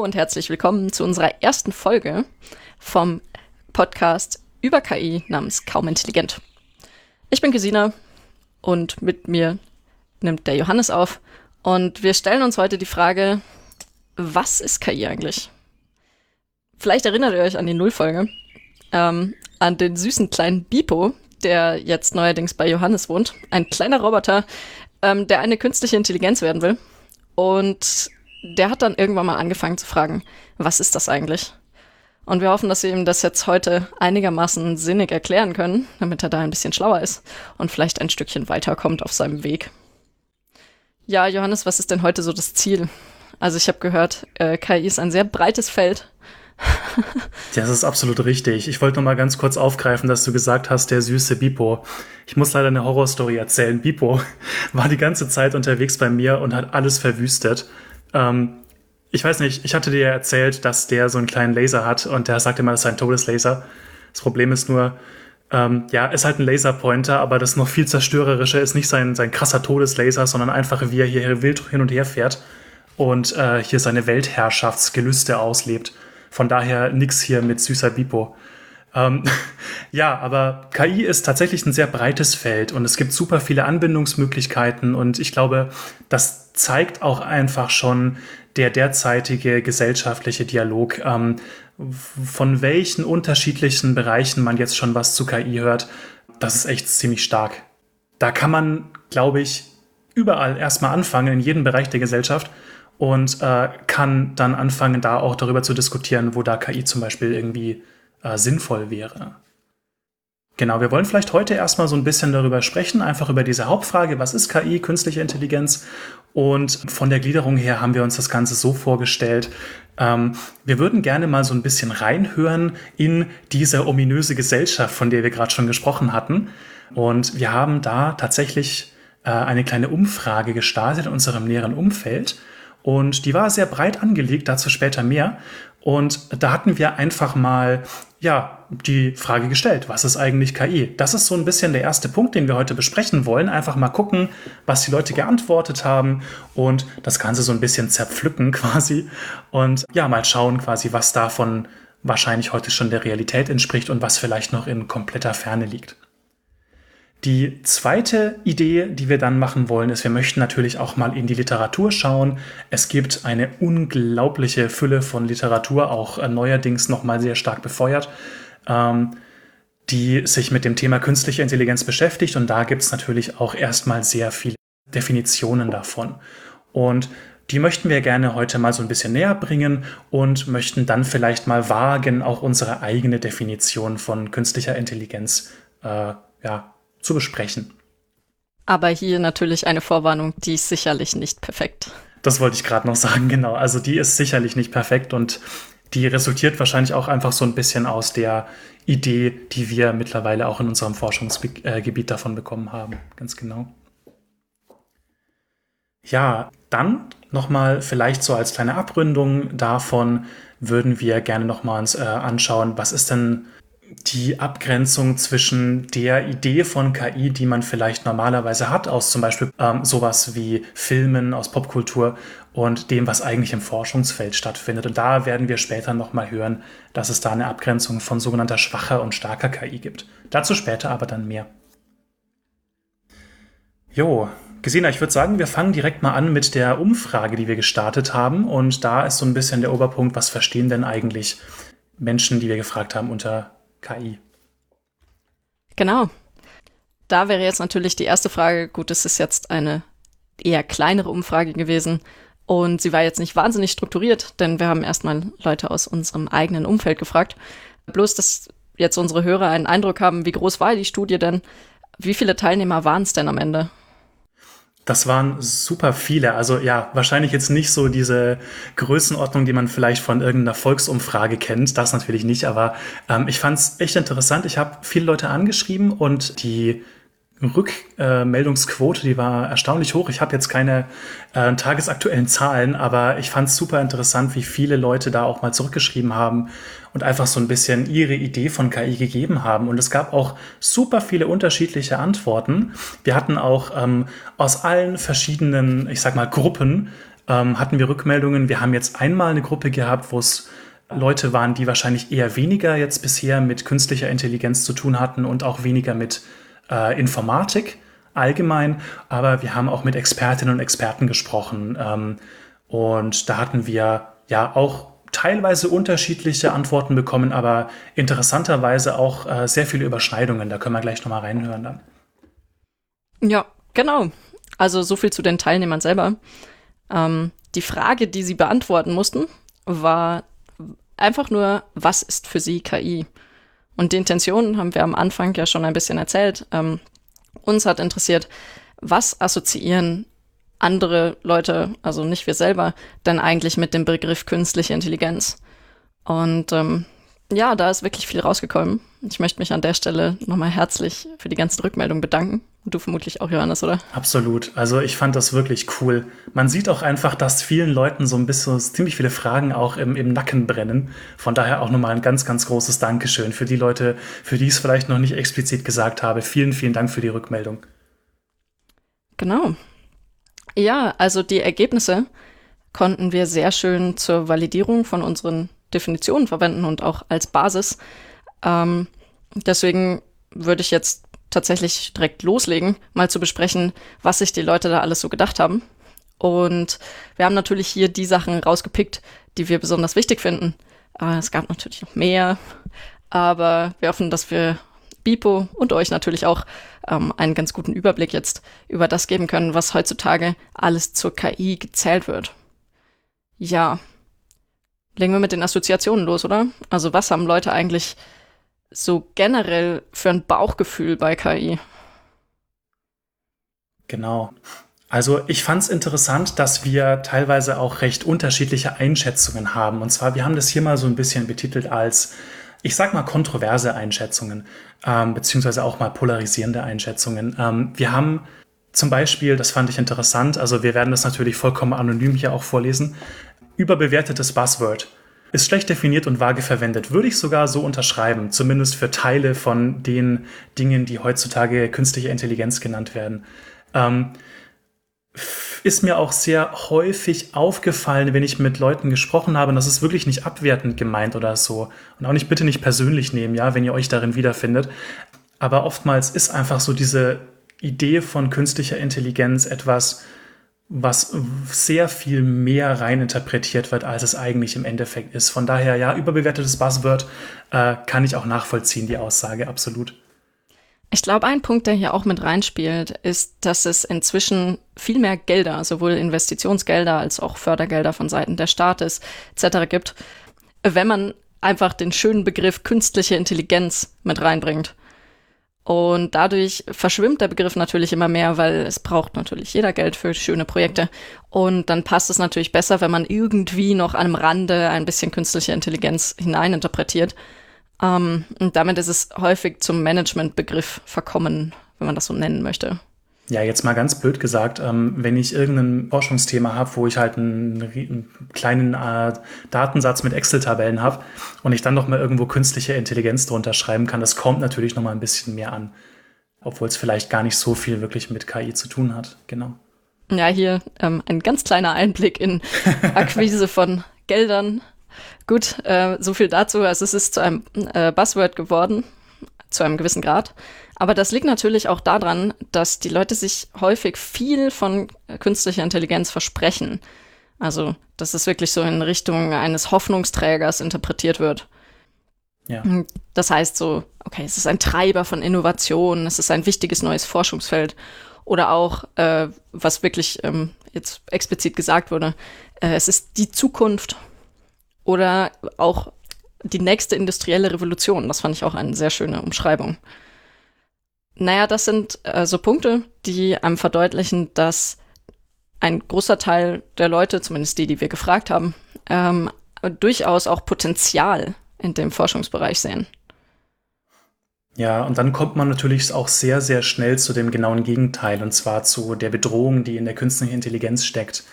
Und herzlich willkommen zu unserer ersten Folge vom Podcast über KI namens Kaum Intelligent. Ich bin Gesina und mit mir nimmt der Johannes auf und wir stellen uns heute die Frage, was ist KI eigentlich? Vielleicht erinnert ihr euch an die Nullfolge, ähm, an den süßen kleinen Bipo, der jetzt neuerdings bei Johannes wohnt. Ein kleiner Roboter, ähm, der eine künstliche Intelligenz werden will. Und der hat dann irgendwann mal angefangen zu fragen, was ist das eigentlich? Und wir hoffen, dass wir ihm das jetzt heute einigermaßen sinnig erklären können, damit er da ein bisschen schlauer ist und vielleicht ein Stückchen weiterkommt auf seinem Weg. Ja, Johannes, was ist denn heute so das Ziel? Also ich habe gehört, äh, KI ist ein sehr breites Feld. das ist absolut richtig. Ich wollte noch mal ganz kurz aufgreifen, dass du gesagt hast, der süße Bipo. Ich muss leider eine Horrorstory erzählen. Bipo war die ganze Zeit unterwegs bei mir und hat alles verwüstet. Ähm, ich weiß nicht, ich hatte dir erzählt, dass der so einen kleinen Laser hat und der sagt immer, das sei ein Todeslaser. Das Problem ist nur, ähm, ja, ist halt ein Laserpointer, aber das noch viel zerstörerische ist nicht sein, sein krasser Todeslaser, sondern einfach, wie er hier wild hin und her fährt und äh, hier seine Weltherrschaftsgelüste auslebt. Von daher nix hier mit süßer Bipo. Ähm, ja, aber KI ist tatsächlich ein sehr breites Feld und es gibt super viele Anbindungsmöglichkeiten und ich glaube, das zeigt auch einfach schon der derzeitige gesellschaftliche Dialog, ähm, von welchen unterschiedlichen Bereichen man jetzt schon was zu KI hört. Das ist echt ziemlich stark. Da kann man, glaube ich, überall erstmal anfangen, in jedem Bereich der Gesellschaft und äh, kann dann anfangen, da auch darüber zu diskutieren, wo da KI zum Beispiel irgendwie äh, sinnvoll wäre. Genau, wir wollen vielleicht heute erstmal so ein bisschen darüber sprechen, einfach über diese Hauptfrage, was ist KI, künstliche Intelligenz? Und von der Gliederung her haben wir uns das Ganze so vorgestellt, ähm, wir würden gerne mal so ein bisschen reinhören in diese ominöse Gesellschaft, von der wir gerade schon gesprochen hatten. Und wir haben da tatsächlich äh, eine kleine Umfrage gestartet in unserem näheren Umfeld. Und die war sehr breit angelegt, dazu später mehr. Und da hatten wir einfach mal ja, die Frage gestellt, was ist eigentlich KI? Das ist so ein bisschen der erste Punkt, den wir heute besprechen wollen. Einfach mal gucken, was die Leute geantwortet haben und das Ganze so ein bisschen zerpflücken quasi. Und ja, mal schauen quasi, was davon wahrscheinlich heute schon der Realität entspricht und was vielleicht noch in kompletter Ferne liegt. Die zweite Idee, die wir dann machen wollen, ist, wir möchten natürlich auch mal in die Literatur schauen. Es gibt eine unglaubliche Fülle von Literatur, auch äh, neuerdings nochmal sehr stark befeuert, ähm, die sich mit dem Thema künstliche Intelligenz beschäftigt. Und da gibt es natürlich auch erstmal sehr viele Definitionen davon. Und die möchten wir gerne heute mal so ein bisschen näher bringen und möchten dann vielleicht mal wagen, auch unsere eigene Definition von künstlicher Intelligenz äh, ja, zu besprechen. Aber hier natürlich eine Vorwarnung, die ist sicherlich nicht perfekt. Das wollte ich gerade noch sagen, genau. Also die ist sicherlich nicht perfekt und die resultiert wahrscheinlich auch einfach so ein bisschen aus der Idee, die wir mittlerweile auch in unserem Forschungsgebiet davon bekommen haben. Ganz genau. Ja, dann nochmal vielleicht so als kleine Abründung davon würden wir gerne nochmal uns äh, anschauen, was ist denn die Abgrenzung zwischen der Idee von KI, die man vielleicht normalerweise hat, aus zum Beispiel ähm, sowas wie Filmen, aus Popkultur und dem, was eigentlich im Forschungsfeld stattfindet. Und da werden wir später nochmal hören, dass es da eine Abgrenzung von sogenannter schwacher und starker KI gibt. Dazu später aber dann mehr. Jo, Gesina, ich würde sagen, wir fangen direkt mal an mit der Umfrage, die wir gestartet haben. Und da ist so ein bisschen der Oberpunkt, was verstehen denn eigentlich Menschen, die wir gefragt haben, unter KI. Genau. Da wäre jetzt natürlich die erste Frage, gut, es ist jetzt eine eher kleinere Umfrage gewesen und sie war jetzt nicht wahnsinnig strukturiert, denn wir haben erstmal Leute aus unserem eigenen Umfeld gefragt. Bloß, dass jetzt unsere Hörer einen Eindruck haben, wie groß war die Studie denn? Wie viele Teilnehmer waren es denn am Ende? Das waren super viele. Also ja, wahrscheinlich jetzt nicht so diese Größenordnung, die man vielleicht von irgendeiner Volksumfrage kennt. Das natürlich nicht, aber ähm, ich fand es echt interessant. Ich habe viele Leute angeschrieben und die Rückmeldungsquote, die war erstaunlich hoch. Ich habe jetzt keine äh, tagesaktuellen Zahlen, aber ich fand es super interessant, wie viele Leute da auch mal zurückgeschrieben haben und einfach so ein bisschen ihre Idee von KI gegeben haben. Und es gab auch super viele unterschiedliche Antworten. Wir hatten auch ähm, aus allen verschiedenen, ich sag mal, Gruppen ähm, hatten wir Rückmeldungen. Wir haben jetzt einmal eine Gruppe gehabt, wo es Leute waren, die wahrscheinlich eher weniger jetzt bisher mit künstlicher Intelligenz zu tun hatten und auch weniger mit äh, Informatik allgemein. Aber wir haben auch mit Expertinnen und Experten gesprochen. Ähm, und da hatten wir ja auch teilweise unterschiedliche Antworten bekommen, aber interessanterweise auch äh, sehr viele Überschneidungen. Da können wir gleich nochmal reinhören dann. Ja, genau. Also so viel zu den Teilnehmern selber. Ähm, die Frage, die sie beantworten mussten, war einfach nur, was ist für sie KI? Und die Intention haben wir am Anfang ja schon ein bisschen erzählt. Ähm, uns hat interessiert, was assoziieren andere Leute, also nicht wir selber, denn eigentlich mit dem Begriff künstliche Intelligenz. Und ähm, ja, da ist wirklich viel rausgekommen. Ich möchte mich an der Stelle nochmal herzlich für die ganzen Rückmeldungen bedanken. Du vermutlich auch, Johannes, oder? Absolut. Also ich fand das wirklich cool. Man sieht auch einfach, dass vielen Leuten so ein bisschen ziemlich viele Fragen auch im, im Nacken brennen. Von daher auch nochmal ein ganz, ganz großes Dankeschön für die Leute, für die ich es vielleicht noch nicht explizit gesagt habe. Vielen, vielen Dank für die Rückmeldung. Genau. Ja, also die Ergebnisse konnten wir sehr schön zur Validierung von unseren Definitionen verwenden und auch als Basis. Ähm, deswegen würde ich jetzt tatsächlich direkt loslegen, mal zu besprechen, was sich die Leute da alles so gedacht haben. Und wir haben natürlich hier die Sachen rausgepickt, die wir besonders wichtig finden. Äh, es gab natürlich noch mehr, aber wir hoffen, dass wir Bipo und euch natürlich auch ähm, einen ganz guten Überblick jetzt über das geben können, was heutzutage alles zur KI gezählt wird. Ja, legen wir mit den Assoziationen los, oder? Also was haben Leute eigentlich so generell für ein Bauchgefühl bei KI? Genau. Also ich fand es interessant, dass wir teilweise auch recht unterschiedliche Einschätzungen haben. Und zwar, wir haben das hier mal so ein bisschen betitelt als, ich sag mal, kontroverse Einschätzungen, ähm, beziehungsweise auch mal polarisierende Einschätzungen. Ähm, wir haben zum Beispiel, das fand ich interessant, also wir werden das natürlich vollkommen anonym hier auch vorlesen, überbewertetes Buzzword ist schlecht definiert und vage verwendet. Würde ich sogar so unterschreiben, zumindest für Teile von den Dingen, die heutzutage künstliche Intelligenz genannt werden. Ähm, ist mir auch sehr häufig aufgefallen, wenn ich mit Leuten gesprochen habe, und das ist wirklich nicht abwertend gemeint oder so. Und auch nicht bitte nicht persönlich nehmen, ja, wenn ihr euch darin wiederfindet. Aber oftmals ist einfach so diese Idee von künstlicher Intelligenz etwas, was sehr viel mehr reininterpretiert wird, als es eigentlich im Endeffekt ist. Von daher, ja, überbewertetes Buzzword äh, kann ich auch nachvollziehen, die Aussage, absolut. Ich glaube, ein Punkt, der hier auch mit reinspielt, ist, dass es inzwischen viel mehr Gelder, sowohl Investitionsgelder als auch Fördergelder von Seiten der Staates etc. gibt, wenn man einfach den schönen Begriff künstliche Intelligenz mit reinbringt. Und dadurch verschwimmt der Begriff natürlich immer mehr, weil es braucht natürlich jeder Geld für schöne Projekte. Und dann passt es natürlich besser, wenn man irgendwie noch am Rande ein bisschen künstliche Intelligenz hineininterpretiert. Ähm, und damit ist es häufig zum Managementbegriff verkommen, wenn man das so nennen möchte. Ja, jetzt mal ganz blöd gesagt, ähm, wenn ich irgendein Forschungsthema habe, wo ich halt einen, einen kleinen äh, Datensatz mit Excel-Tabellen habe und ich dann noch mal irgendwo künstliche Intelligenz drunter schreiben kann, das kommt natürlich noch mal ein bisschen mehr an, obwohl es vielleicht gar nicht so viel wirklich mit KI zu tun hat. Genau. Ja, hier ähm, ein ganz kleiner Einblick in Akquise von Geldern. Gut, äh, so viel dazu. Also es ist zu einem äh, Buzzword geworden, zu einem gewissen Grad. Aber das liegt natürlich auch daran, dass die Leute sich häufig viel von künstlicher Intelligenz versprechen. Also, dass es wirklich so in Richtung eines Hoffnungsträgers interpretiert wird. Ja. Das heißt so, okay, es ist ein Treiber von Innovation, es ist ein wichtiges neues Forschungsfeld. Oder auch, äh, was wirklich ähm, jetzt explizit gesagt wurde, äh, es ist die Zukunft. Oder auch die nächste industrielle Revolution. Das fand ich auch eine sehr schöne Umschreibung. Naja, das sind äh, so Punkte, die einem verdeutlichen, dass ein großer Teil der Leute, zumindest die, die wir gefragt haben, ähm, durchaus auch Potenzial in dem Forschungsbereich sehen. Ja, und dann kommt man natürlich auch sehr, sehr schnell zu dem genauen Gegenteil, und zwar zu der Bedrohung, die in der künstlichen Intelligenz steckt.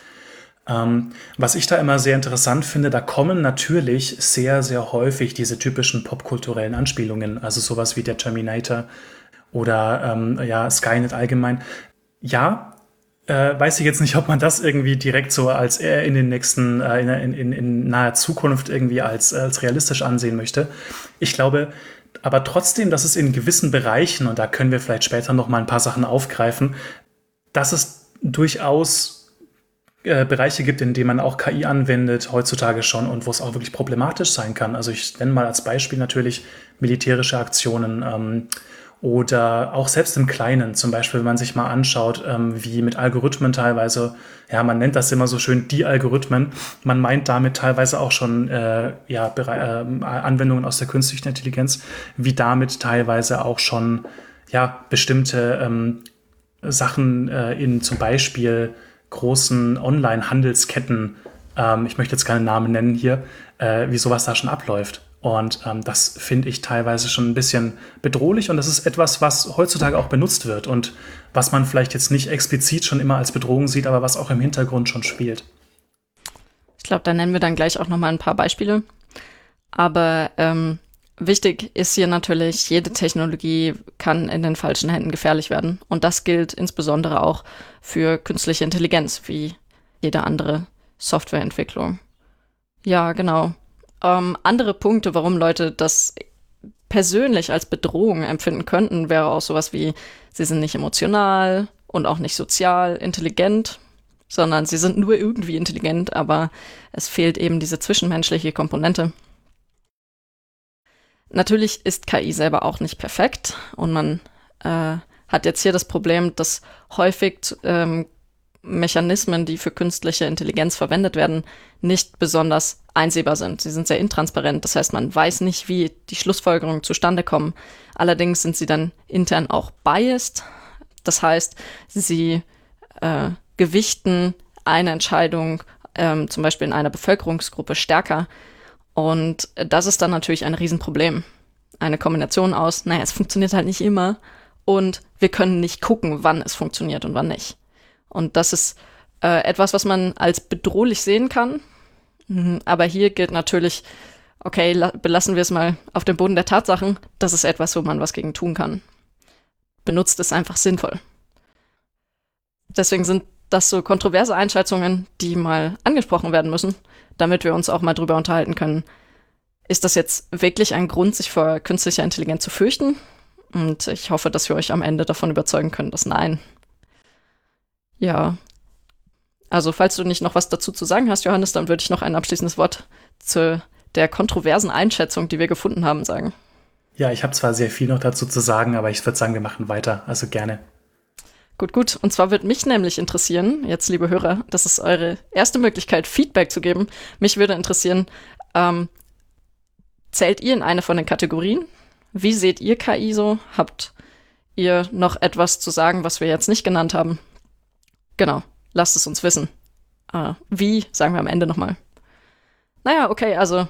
Ähm, was ich da immer sehr interessant finde, da kommen natürlich sehr, sehr häufig diese typischen popkulturellen Anspielungen, also sowas wie der Terminator oder ähm, ja, Skynet allgemein. Ja, äh, weiß ich jetzt nicht, ob man das irgendwie direkt so als äh, in den nächsten, äh, in, in, in naher Zukunft irgendwie als, als realistisch ansehen möchte. Ich glaube aber trotzdem, dass es in gewissen Bereichen, und da können wir vielleicht später noch mal ein paar Sachen aufgreifen, dass es durchaus äh, Bereiche gibt, in denen man auch KI anwendet, heutzutage schon, und wo es auch wirklich problematisch sein kann. Also ich nenne mal als Beispiel natürlich militärische Aktionen. Ähm, oder auch selbst im Kleinen, zum Beispiel, wenn man sich mal anschaut, ähm, wie mit Algorithmen teilweise, ja, man nennt das immer so schön die Algorithmen. Man meint damit teilweise auch schon äh, ja, äh, Anwendungen aus der künstlichen Intelligenz, wie damit teilweise auch schon ja, bestimmte ähm, Sachen äh, in zum Beispiel großen Online-Handelsketten, ähm, ich möchte jetzt keine Namen nennen hier, äh, wie sowas da schon abläuft. Und ähm, das finde ich teilweise schon ein bisschen bedrohlich und das ist etwas, was heutzutage auch benutzt wird und was man vielleicht jetzt nicht explizit schon immer als Bedrohung sieht, aber was auch im Hintergrund schon spielt. Ich glaube, da nennen wir dann gleich auch nochmal ein paar Beispiele. Aber ähm, wichtig ist hier natürlich, jede Technologie kann in den falschen Händen gefährlich werden. Und das gilt insbesondere auch für künstliche Intelligenz, wie jede andere Softwareentwicklung. Ja, genau. Ähm, andere Punkte, warum Leute das persönlich als Bedrohung empfinden könnten, wäre auch sowas wie, sie sind nicht emotional und auch nicht sozial intelligent, sondern sie sind nur irgendwie intelligent, aber es fehlt eben diese zwischenmenschliche Komponente. Natürlich ist KI selber auch nicht perfekt und man äh, hat jetzt hier das Problem, dass häufig ähm, Mechanismen, die für künstliche Intelligenz verwendet werden, nicht besonders einsehbar sind. Sie sind sehr intransparent, das heißt, man weiß nicht, wie die Schlussfolgerungen zustande kommen. Allerdings sind sie dann intern auch biased, das heißt, sie äh, gewichten eine Entscheidung ähm, zum Beispiel in einer Bevölkerungsgruppe stärker. Und das ist dann natürlich ein Riesenproblem. Eine Kombination aus, naja, es funktioniert halt nicht immer und wir können nicht gucken, wann es funktioniert und wann nicht. Und das ist äh, etwas, was man als bedrohlich sehen kann. Mhm, aber hier gilt natürlich, okay, belassen wir es mal auf dem Boden der Tatsachen. Das ist etwas, wo man was gegen tun kann. Benutzt es einfach sinnvoll. Deswegen sind das so kontroverse Einschätzungen, die mal angesprochen werden müssen, damit wir uns auch mal drüber unterhalten können. Ist das jetzt wirklich ein Grund, sich vor künstlicher Intelligenz zu fürchten? Und ich hoffe, dass wir euch am Ende davon überzeugen können, dass nein, ja. Also, falls du nicht noch was dazu zu sagen hast, Johannes, dann würde ich noch ein abschließendes Wort zu der kontroversen Einschätzung, die wir gefunden haben, sagen. Ja, ich habe zwar sehr viel noch dazu zu sagen, aber ich würde sagen, wir machen weiter. Also gerne. Gut, gut. Und zwar würde mich nämlich interessieren, jetzt liebe Hörer, das ist eure erste Möglichkeit, Feedback zu geben. Mich würde interessieren, ähm, zählt ihr in eine von den Kategorien? Wie seht ihr KI so? Habt ihr noch etwas zu sagen, was wir jetzt nicht genannt haben? Genau, lasst es uns wissen. Äh, wie, sagen wir am Ende nochmal. Naja, okay, also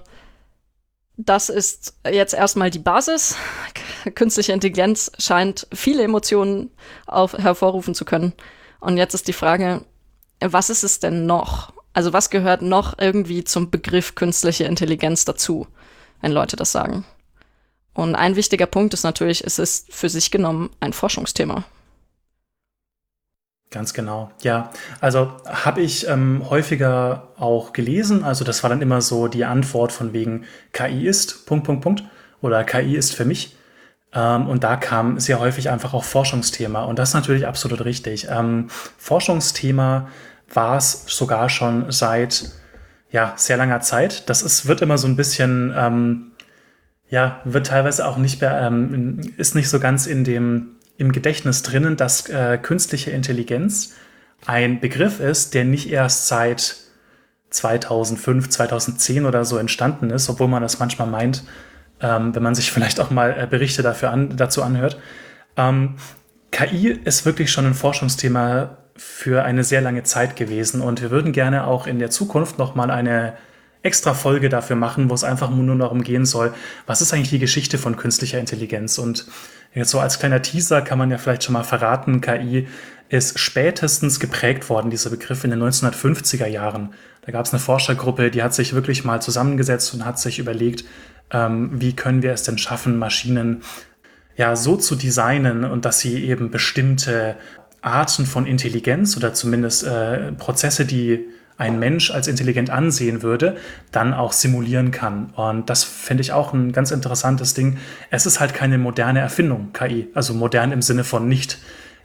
das ist jetzt erstmal die Basis. Künstliche Intelligenz scheint viele Emotionen auf, hervorrufen zu können. Und jetzt ist die Frage, was ist es denn noch? Also was gehört noch irgendwie zum Begriff künstliche Intelligenz dazu, wenn Leute das sagen? Und ein wichtiger Punkt ist natürlich, es ist für sich genommen ein Forschungsthema. Ganz genau, ja. Also habe ich ähm, häufiger auch gelesen. Also das war dann immer so die Antwort von wegen KI ist Punkt Punkt Punkt oder KI ist für mich. Ähm, und da kam sehr häufig einfach auch Forschungsthema. Und das ist natürlich absolut richtig. Ähm, Forschungsthema war es sogar schon seit ja sehr langer Zeit. Das ist wird immer so ein bisschen ähm, ja wird teilweise auch nicht mehr ähm, ist nicht so ganz in dem im Gedächtnis drinnen, dass äh, künstliche Intelligenz ein Begriff ist, der nicht erst seit 2005, 2010 oder so entstanden ist, obwohl man das manchmal meint, ähm, wenn man sich vielleicht auch mal äh, Berichte dafür an, dazu anhört. Ähm, KI ist wirklich schon ein Forschungsthema für eine sehr lange Zeit gewesen und wir würden gerne auch in der Zukunft noch mal eine extra Folge dafür machen, wo es einfach nur darum gehen soll, was ist eigentlich die Geschichte von künstlicher Intelligenz und Jetzt so als kleiner Teaser kann man ja vielleicht schon mal verraten, KI ist spätestens geprägt worden, dieser Begriff in den 1950er Jahren. Da gab es eine Forschergruppe, die hat sich wirklich mal zusammengesetzt und hat sich überlegt, ähm, wie können wir es denn schaffen, Maschinen ja so zu designen und dass sie eben bestimmte Arten von Intelligenz oder zumindest äh, Prozesse, die ein Mensch als intelligent ansehen würde, dann auch simulieren kann. Und das finde ich auch ein ganz interessantes Ding. Es ist halt keine moderne Erfindung, KI. Also modern im Sinne von nicht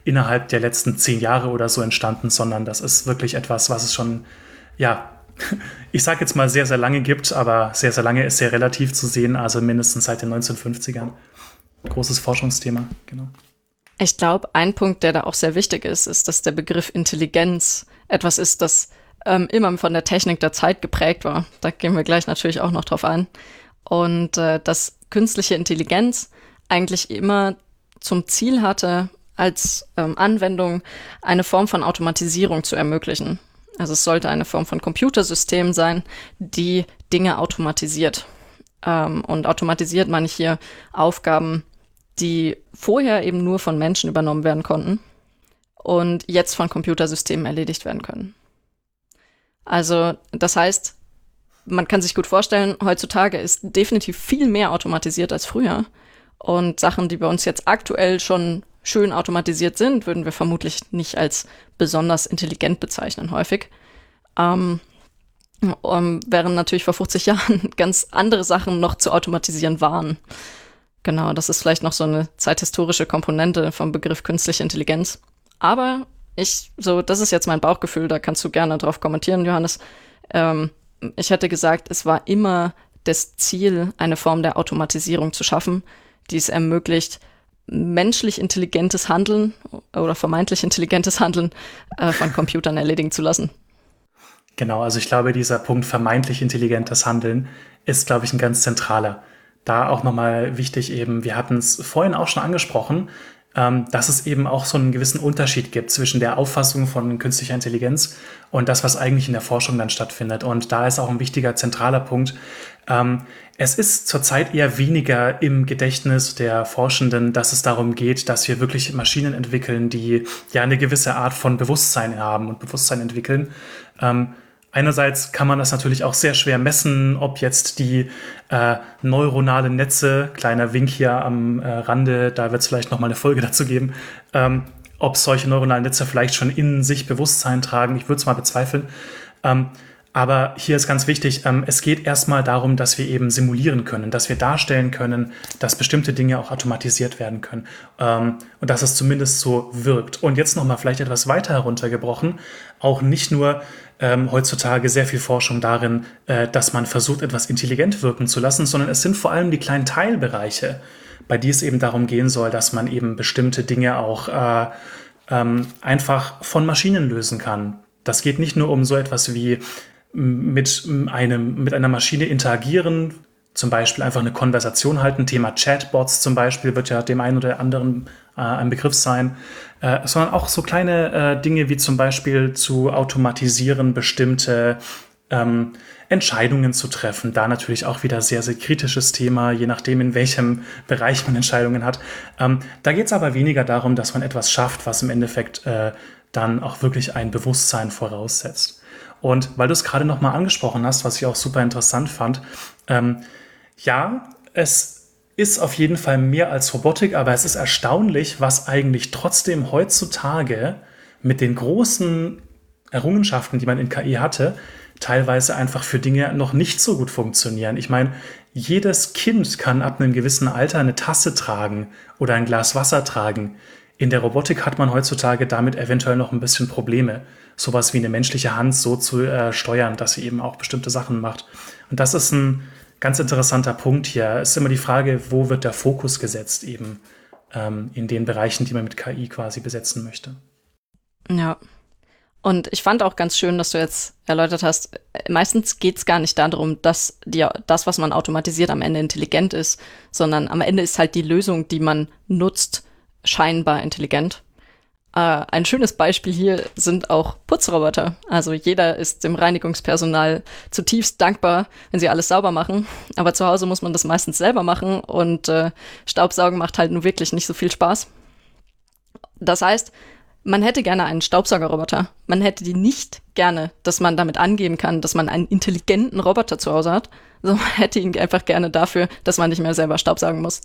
innerhalb der letzten zehn Jahre oder so entstanden, sondern das ist wirklich etwas, was es schon, ja, ich sage jetzt mal sehr, sehr lange gibt, aber sehr, sehr lange ist sehr relativ zu sehen, also mindestens seit den 1950ern. Großes Forschungsthema, genau. Ich glaube, ein Punkt, der da auch sehr wichtig ist, ist, dass der Begriff Intelligenz etwas ist, das ähm, immer von der Technik der Zeit geprägt war. Da gehen wir gleich natürlich auch noch drauf ein. Und äh, dass künstliche Intelligenz eigentlich immer zum Ziel hatte, als ähm, Anwendung eine Form von Automatisierung zu ermöglichen. Also es sollte eine Form von Computersystem sein, die Dinge automatisiert. Ähm, und automatisiert meine ich hier Aufgaben, die vorher eben nur von Menschen übernommen werden konnten und jetzt von Computersystemen erledigt werden können. Also das heißt, man kann sich gut vorstellen, heutzutage ist definitiv viel mehr automatisiert als früher. Und Sachen, die bei uns jetzt aktuell schon schön automatisiert sind, würden wir vermutlich nicht als besonders intelligent bezeichnen, häufig. Ähm, um, während natürlich vor 50 Jahren ganz andere Sachen noch zu automatisieren waren. Genau, das ist vielleicht noch so eine zeithistorische Komponente vom Begriff künstliche Intelligenz. Aber ich, so, das ist jetzt mein Bauchgefühl, da kannst du gerne drauf kommentieren, Johannes. Ähm, ich hätte gesagt, es war immer das Ziel, eine Form der Automatisierung zu schaffen, die es ermöglicht, menschlich intelligentes Handeln oder vermeintlich intelligentes Handeln äh, von Computern erledigen zu lassen. Genau, also ich glaube, dieser Punkt vermeintlich intelligentes Handeln ist, glaube ich, ein ganz zentraler. Da auch nochmal wichtig eben, wir hatten es vorhin auch schon angesprochen, dass es eben auch so einen gewissen Unterschied gibt zwischen der Auffassung von künstlicher Intelligenz und das, was eigentlich in der Forschung dann stattfindet. Und da ist auch ein wichtiger zentraler Punkt. Ähm, es ist zurzeit eher weniger im Gedächtnis der Forschenden, dass es darum geht, dass wir wirklich Maschinen entwickeln, die ja eine gewisse Art von Bewusstsein haben und Bewusstsein entwickeln. Ähm, Einerseits kann man das natürlich auch sehr schwer messen, ob jetzt die äh, neuronalen Netze, kleiner Wink hier am äh, Rande, da wird es vielleicht noch mal eine Folge dazu geben, ähm, ob solche neuronalen Netze vielleicht schon in sich Bewusstsein tragen. Ich würde es mal bezweifeln. Ähm, aber hier ist ganz wichtig, ähm, es geht erstmal darum, dass wir eben simulieren können, dass wir darstellen können, dass bestimmte Dinge auch automatisiert werden können ähm, und dass es zumindest so wirkt. Und jetzt nochmal vielleicht etwas weiter heruntergebrochen, auch nicht nur ähm, heutzutage sehr viel Forschung darin, äh, dass man versucht, etwas intelligent wirken zu lassen, sondern es sind vor allem die kleinen Teilbereiche, bei die es eben darum gehen soll, dass man eben bestimmte Dinge auch äh, ähm, einfach von Maschinen lösen kann. Das geht nicht nur um so etwas wie mit einem, mit einer Maschine interagieren, zum Beispiel einfach eine Konversation halten. Thema Chatbots zum Beispiel wird ja dem einen oder anderen äh, ein Begriff sein, äh, sondern auch so kleine äh, Dinge wie zum Beispiel zu automatisieren, bestimmte ähm, Entscheidungen zu treffen. Da natürlich auch wieder sehr, sehr kritisches Thema, je nachdem, in welchem Bereich man Entscheidungen hat. Ähm, da geht es aber weniger darum, dass man etwas schafft, was im Endeffekt äh, dann auch wirklich ein Bewusstsein voraussetzt. Und weil du es gerade noch mal angesprochen hast, was ich auch super interessant fand, ähm, ja, es ist auf jeden Fall mehr als Robotik, aber es ist erstaunlich, was eigentlich trotzdem heutzutage mit den großen Errungenschaften, die man in KI hatte, teilweise einfach für Dinge noch nicht so gut funktionieren. Ich meine, jedes Kind kann ab einem gewissen Alter eine Tasse tragen oder ein Glas Wasser tragen. In der Robotik hat man heutzutage damit eventuell noch ein bisschen Probleme sowas wie eine menschliche Hand so zu äh, steuern, dass sie eben auch bestimmte Sachen macht. Und das ist ein ganz interessanter Punkt hier. Es ist immer die Frage, wo wird der Fokus gesetzt eben ähm, in den Bereichen, die man mit KI quasi besetzen möchte. Ja. Und ich fand auch ganz schön, dass du jetzt erläutert hast, meistens geht es gar nicht darum, dass die, das, was man automatisiert, am Ende intelligent ist, sondern am Ende ist halt die Lösung, die man nutzt, scheinbar intelligent. Uh, ein schönes Beispiel hier sind auch Putzroboter. Also jeder ist dem Reinigungspersonal zutiefst dankbar, wenn sie alles sauber machen. Aber zu Hause muss man das meistens selber machen und äh, Staubsaugen macht halt nur wirklich nicht so viel Spaß. Das heißt, man hätte gerne einen Staubsaugerroboter. Man hätte die nicht gerne, dass man damit angeben kann, dass man einen intelligenten Roboter zu Hause hat, sondern man hätte ihn einfach gerne dafür, dass man nicht mehr selber Staubsaugen muss.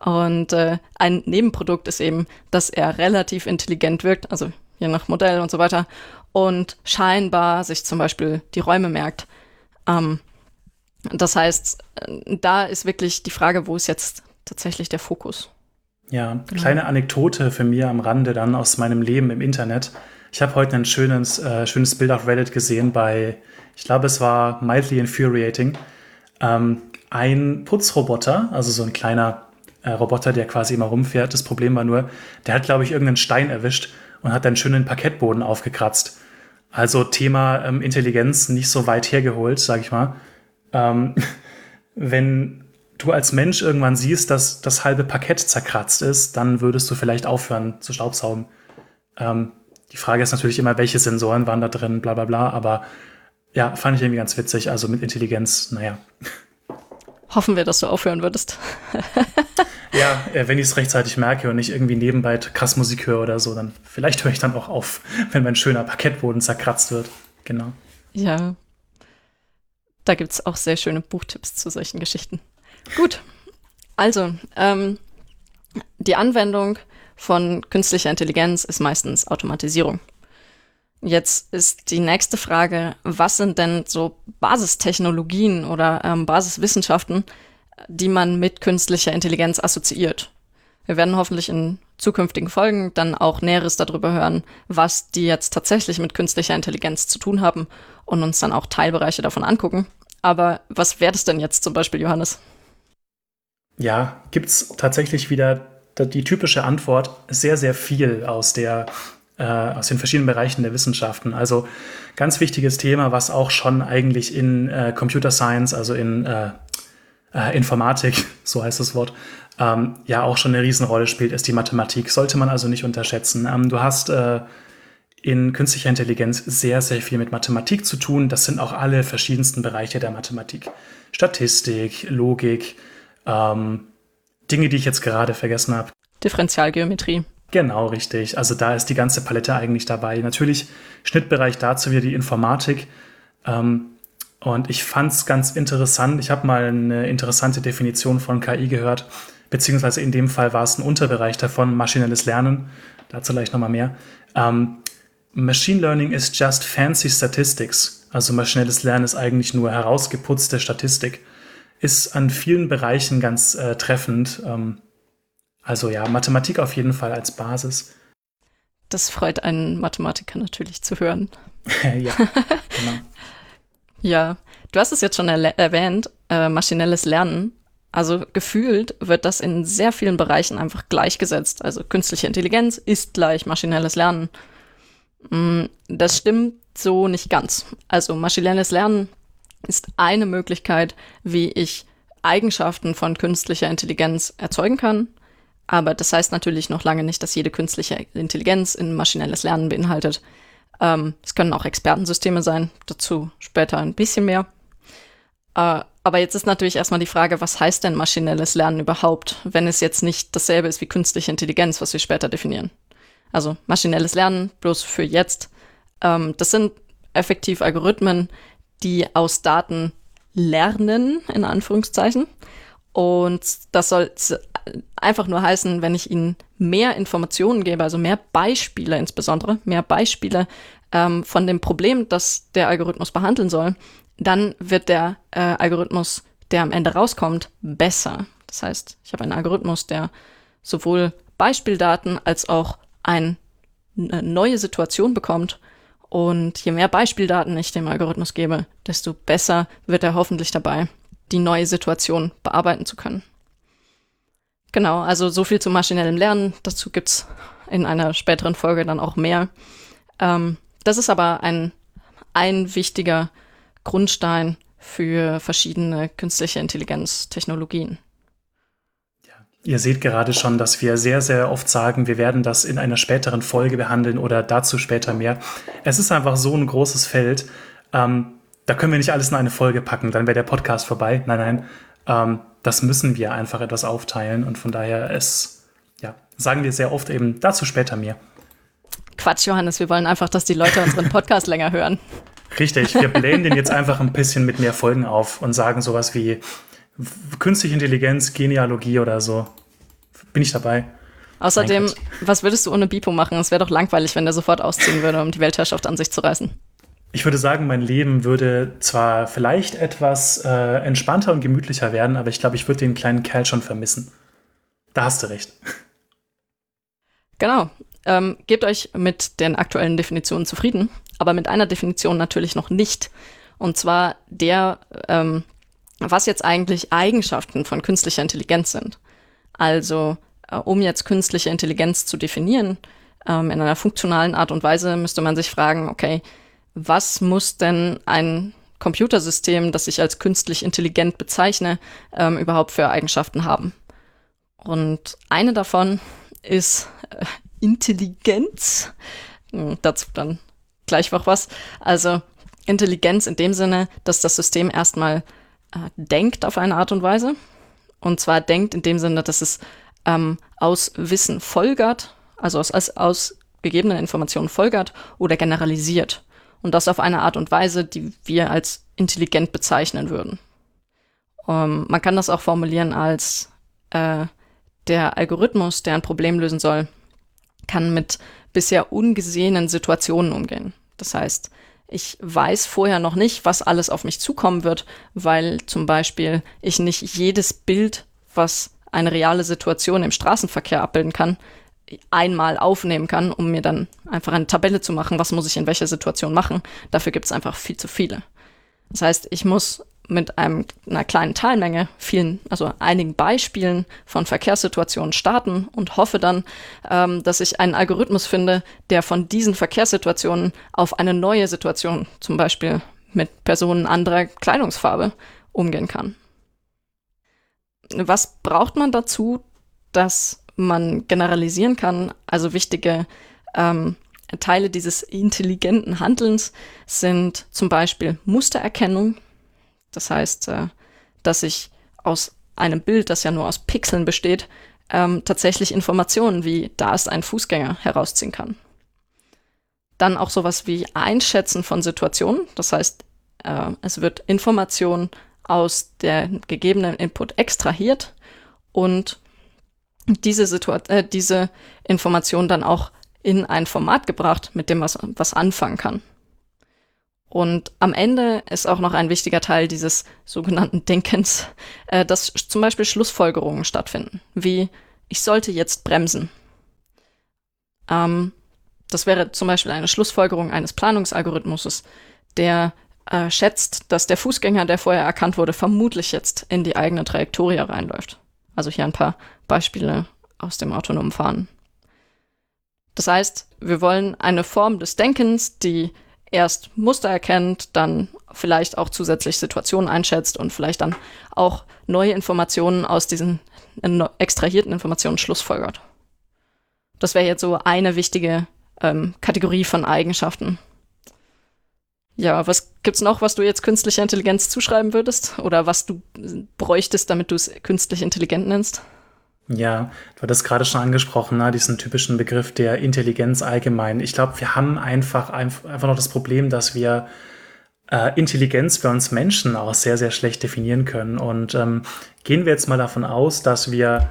Und äh, ein Nebenprodukt ist eben, dass er relativ intelligent wirkt, also je nach Modell und so weiter, und scheinbar sich zum Beispiel die Räume merkt. Ähm, das heißt, äh, da ist wirklich die Frage, wo ist jetzt tatsächlich der Fokus? Ja, genau. kleine Anekdote für mich am Rande dann aus meinem Leben im Internet. Ich habe heute ein schönes, äh, schönes Bild auf Reddit gesehen bei, ich glaube, es war Mildly Infuriating. Ähm, ein Putzroboter, also so ein kleiner äh, Roboter, der quasi immer rumfährt. Das Problem war nur, der hat, glaube ich, irgendeinen Stein erwischt und hat dann schön den Parkettboden aufgekratzt. Also Thema ähm, Intelligenz nicht so weit hergeholt, sag ich mal. Ähm, wenn du als Mensch irgendwann siehst, dass das halbe Parkett zerkratzt ist, dann würdest du vielleicht aufhören zu staubsaugen. Ähm, die Frage ist natürlich immer, welche Sensoren waren da drin, bla bla bla, aber ja, fand ich irgendwie ganz witzig. Also mit Intelligenz, naja. Hoffen wir, dass du aufhören würdest. ja, äh, wenn ich es rechtzeitig merke und nicht irgendwie nebenbei krass Musik höre oder so, dann vielleicht höre ich dann auch auf, wenn mein schöner Parkettboden zerkratzt wird. Genau. Ja. Da gibt es auch sehr schöne Buchtipps zu solchen Geschichten. Gut. Also, ähm, die Anwendung von künstlicher Intelligenz ist meistens Automatisierung. Jetzt ist die nächste Frage, was sind denn so Basistechnologien oder ähm, Basiswissenschaften, die man mit künstlicher Intelligenz assoziiert? Wir werden hoffentlich in zukünftigen Folgen dann auch Näheres darüber hören, was die jetzt tatsächlich mit künstlicher Intelligenz zu tun haben und uns dann auch Teilbereiche davon angucken. Aber was wäre das denn jetzt zum Beispiel, Johannes? Ja, gibt es tatsächlich wieder die typische Antwort sehr, sehr viel aus der äh, aus den verschiedenen Bereichen der Wissenschaften. Also ganz wichtiges Thema, was auch schon eigentlich in äh, Computer Science, also in äh, äh, Informatik, so heißt das Wort, ähm, ja auch schon eine Riesenrolle spielt, ist die Mathematik. Sollte man also nicht unterschätzen. Ähm, du hast äh, in künstlicher Intelligenz sehr, sehr viel mit Mathematik zu tun. Das sind auch alle verschiedensten Bereiche der Mathematik. Statistik, Logik, ähm, Dinge, die ich jetzt gerade vergessen habe. Differentialgeometrie. Genau, richtig. Also da ist die ganze Palette eigentlich dabei. Natürlich Schnittbereich dazu wieder die Informatik. Ähm, und ich fand es ganz interessant. Ich habe mal eine interessante Definition von KI gehört, beziehungsweise in dem Fall war es ein Unterbereich davon, maschinelles Lernen. Dazu gleich nochmal mehr. Ähm, Machine Learning is just fancy statistics. Also maschinelles Lernen ist eigentlich nur herausgeputzte Statistik. Ist an vielen Bereichen ganz äh, treffend. Ähm, also ja, Mathematik auf jeden Fall als Basis. Das freut einen Mathematiker natürlich zu hören. ja, genau. ja, du hast es jetzt schon erwähnt, äh, maschinelles Lernen. Also gefühlt wird das in sehr vielen Bereichen einfach gleichgesetzt. Also künstliche Intelligenz ist gleich maschinelles Lernen. Mm, das stimmt so nicht ganz. Also maschinelles Lernen ist eine Möglichkeit, wie ich Eigenschaften von künstlicher Intelligenz erzeugen kann. Aber das heißt natürlich noch lange nicht, dass jede künstliche Intelligenz in maschinelles Lernen beinhaltet. Ähm, es können auch Expertensysteme sein, dazu später ein bisschen mehr. Äh, aber jetzt ist natürlich erstmal die Frage, was heißt denn maschinelles Lernen überhaupt, wenn es jetzt nicht dasselbe ist wie künstliche Intelligenz, was wir später definieren. Also maschinelles Lernen, bloß für jetzt. Ähm, das sind effektiv Algorithmen, die aus Daten lernen, in Anführungszeichen. Und das soll einfach nur heißen, wenn ich ihnen mehr Informationen gebe, also mehr Beispiele insbesondere, mehr Beispiele ähm, von dem Problem, das der Algorithmus behandeln soll, dann wird der äh, Algorithmus, der am Ende rauskommt, besser. Das heißt, ich habe einen Algorithmus, der sowohl Beispieldaten als auch ein, eine neue Situation bekommt. Und je mehr Beispieldaten ich dem Algorithmus gebe, desto besser wird er hoffentlich dabei, die neue Situation bearbeiten zu können. Genau, also so viel zu maschinellem Lernen. Dazu gibt's in einer späteren Folge dann auch mehr. Ähm, das ist aber ein, ein wichtiger Grundstein für verschiedene künstliche Intelligenztechnologien. Ihr seht gerade schon, dass wir sehr, sehr oft sagen, wir werden das in einer späteren Folge behandeln oder dazu später mehr. Es ist einfach so ein großes Feld. Ähm, da können wir nicht alles in eine Folge packen, dann wäre der Podcast vorbei. Nein, nein. Ähm, das müssen wir einfach etwas aufteilen und von daher ist, ja, sagen wir sehr oft eben dazu später mehr. Quatsch, Johannes, wir wollen einfach, dass die Leute unseren Podcast länger hören. Richtig, wir blähen den jetzt einfach ein bisschen mit mehr Folgen auf und sagen sowas wie künstliche Intelligenz, Genealogie oder so. bin ich dabei. Außerdem, was würdest du ohne Bipo machen? Es wäre doch langweilig, wenn der sofort ausziehen würde, um die Weltherrschaft an sich zu reißen. Ich würde sagen, mein Leben würde zwar vielleicht etwas äh, entspannter und gemütlicher werden, aber ich glaube, ich würde den kleinen Kerl schon vermissen. Da hast du recht. Genau. Ähm, gebt euch mit den aktuellen Definitionen zufrieden, aber mit einer Definition natürlich noch nicht. Und zwar der, ähm, was jetzt eigentlich Eigenschaften von künstlicher Intelligenz sind. Also, äh, um jetzt künstliche Intelligenz zu definieren, ähm, in einer funktionalen Art und Weise, müsste man sich fragen, okay, was muss denn ein Computersystem, das ich als künstlich intelligent bezeichne, ähm, überhaupt für Eigenschaften haben? Und eine davon ist äh, Intelligenz. Hm, dazu dann gleich noch was. Also Intelligenz in dem Sinne, dass das System erstmal äh, denkt auf eine Art und Weise. Und zwar denkt in dem Sinne, dass es ähm, aus Wissen folgert, also aus, aus, aus gegebenen Informationen folgert oder generalisiert. Und das auf eine Art und Weise, die wir als intelligent bezeichnen würden. Um, ähm, man kann das auch formulieren als äh, der Algorithmus, der ein Problem lösen soll, kann mit bisher ungesehenen Situationen umgehen. Das heißt, ich weiß vorher noch nicht, was alles auf mich zukommen wird, weil zum Beispiel ich nicht jedes Bild, was eine reale Situation im Straßenverkehr abbilden kann, einmal aufnehmen kann, um mir dann einfach eine Tabelle zu machen, was muss ich in welcher Situation machen. Dafür gibt es einfach viel zu viele. Das heißt, ich muss mit einem, einer kleinen Teilmenge, vielen, also einigen Beispielen von Verkehrssituationen starten und hoffe dann, ähm, dass ich einen Algorithmus finde, der von diesen Verkehrssituationen auf eine neue Situation, zum Beispiel mit Personen anderer Kleidungsfarbe, umgehen kann. Was braucht man dazu, dass man generalisieren kann? Also wichtige ähm, Teile dieses intelligenten Handelns sind zum Beispiel Mustererkennung, das heißt, äh, dass ich aus einem Bild, das ja nur aus Pixeln besteht, ähm, tatsächlich Informationen wie da ist ein Fußgänger herausziehen kann. Dann auch sowas wie Einschätzen von Situationen. Das heißt, äh, es wird Information aus der gegebenen Input extrahiert und diese, Situa äh, diese Information dann auch in ein Format gebracht, mit dem was, was anfangen kann. Und am Ende ist auch noch ein wichtiger Teil dieses sogenannten Denkens, äh, dass zum Beispiel Schlussfolgerungen stattfinden, wie ich sollte jetzt bremsen. Ähm, das wäre zum Beispiel eine Schlussfolgerung eines Planungsalgorithmuses, der äh, schätzt, dass der Fußgänger, der vorher erkannt wurde, vermutlich jetzt in die eigene Trajektorie reinläuft. Also hier ein paar Beispiele aus dem autonomen Fahren. Das heißt, wir wollen eine Form des Denkens, die erst Muster erkennt, dann vielleicht auch zusätzlich Situationen einschätzt und vielleicht dann auch neue Informationen aus diesen extrahierten Informationen schlussfolgert. Das wäre jetzt so eine wichtige ähm, Kategorie von Eigenschaften. Ja, was gibt's noch, was du jetzt künstlicher Intelligenz zuschreiben würdest? Oder was du bräuchtest, damit du es künstlich intelligent nennst? Ja, du hattest gerade schon angesprochen, ne, diesen typischen Begriff der Intelligenz allgemein. Ich glaube, wir haben einfach, einfach noch das Problem, dass wir äh, Intelligenz bei uns Menschen auch sehr, sehr schlecht definieren können. Und ähm, gehen wir jetzt mal davon aus, dass wir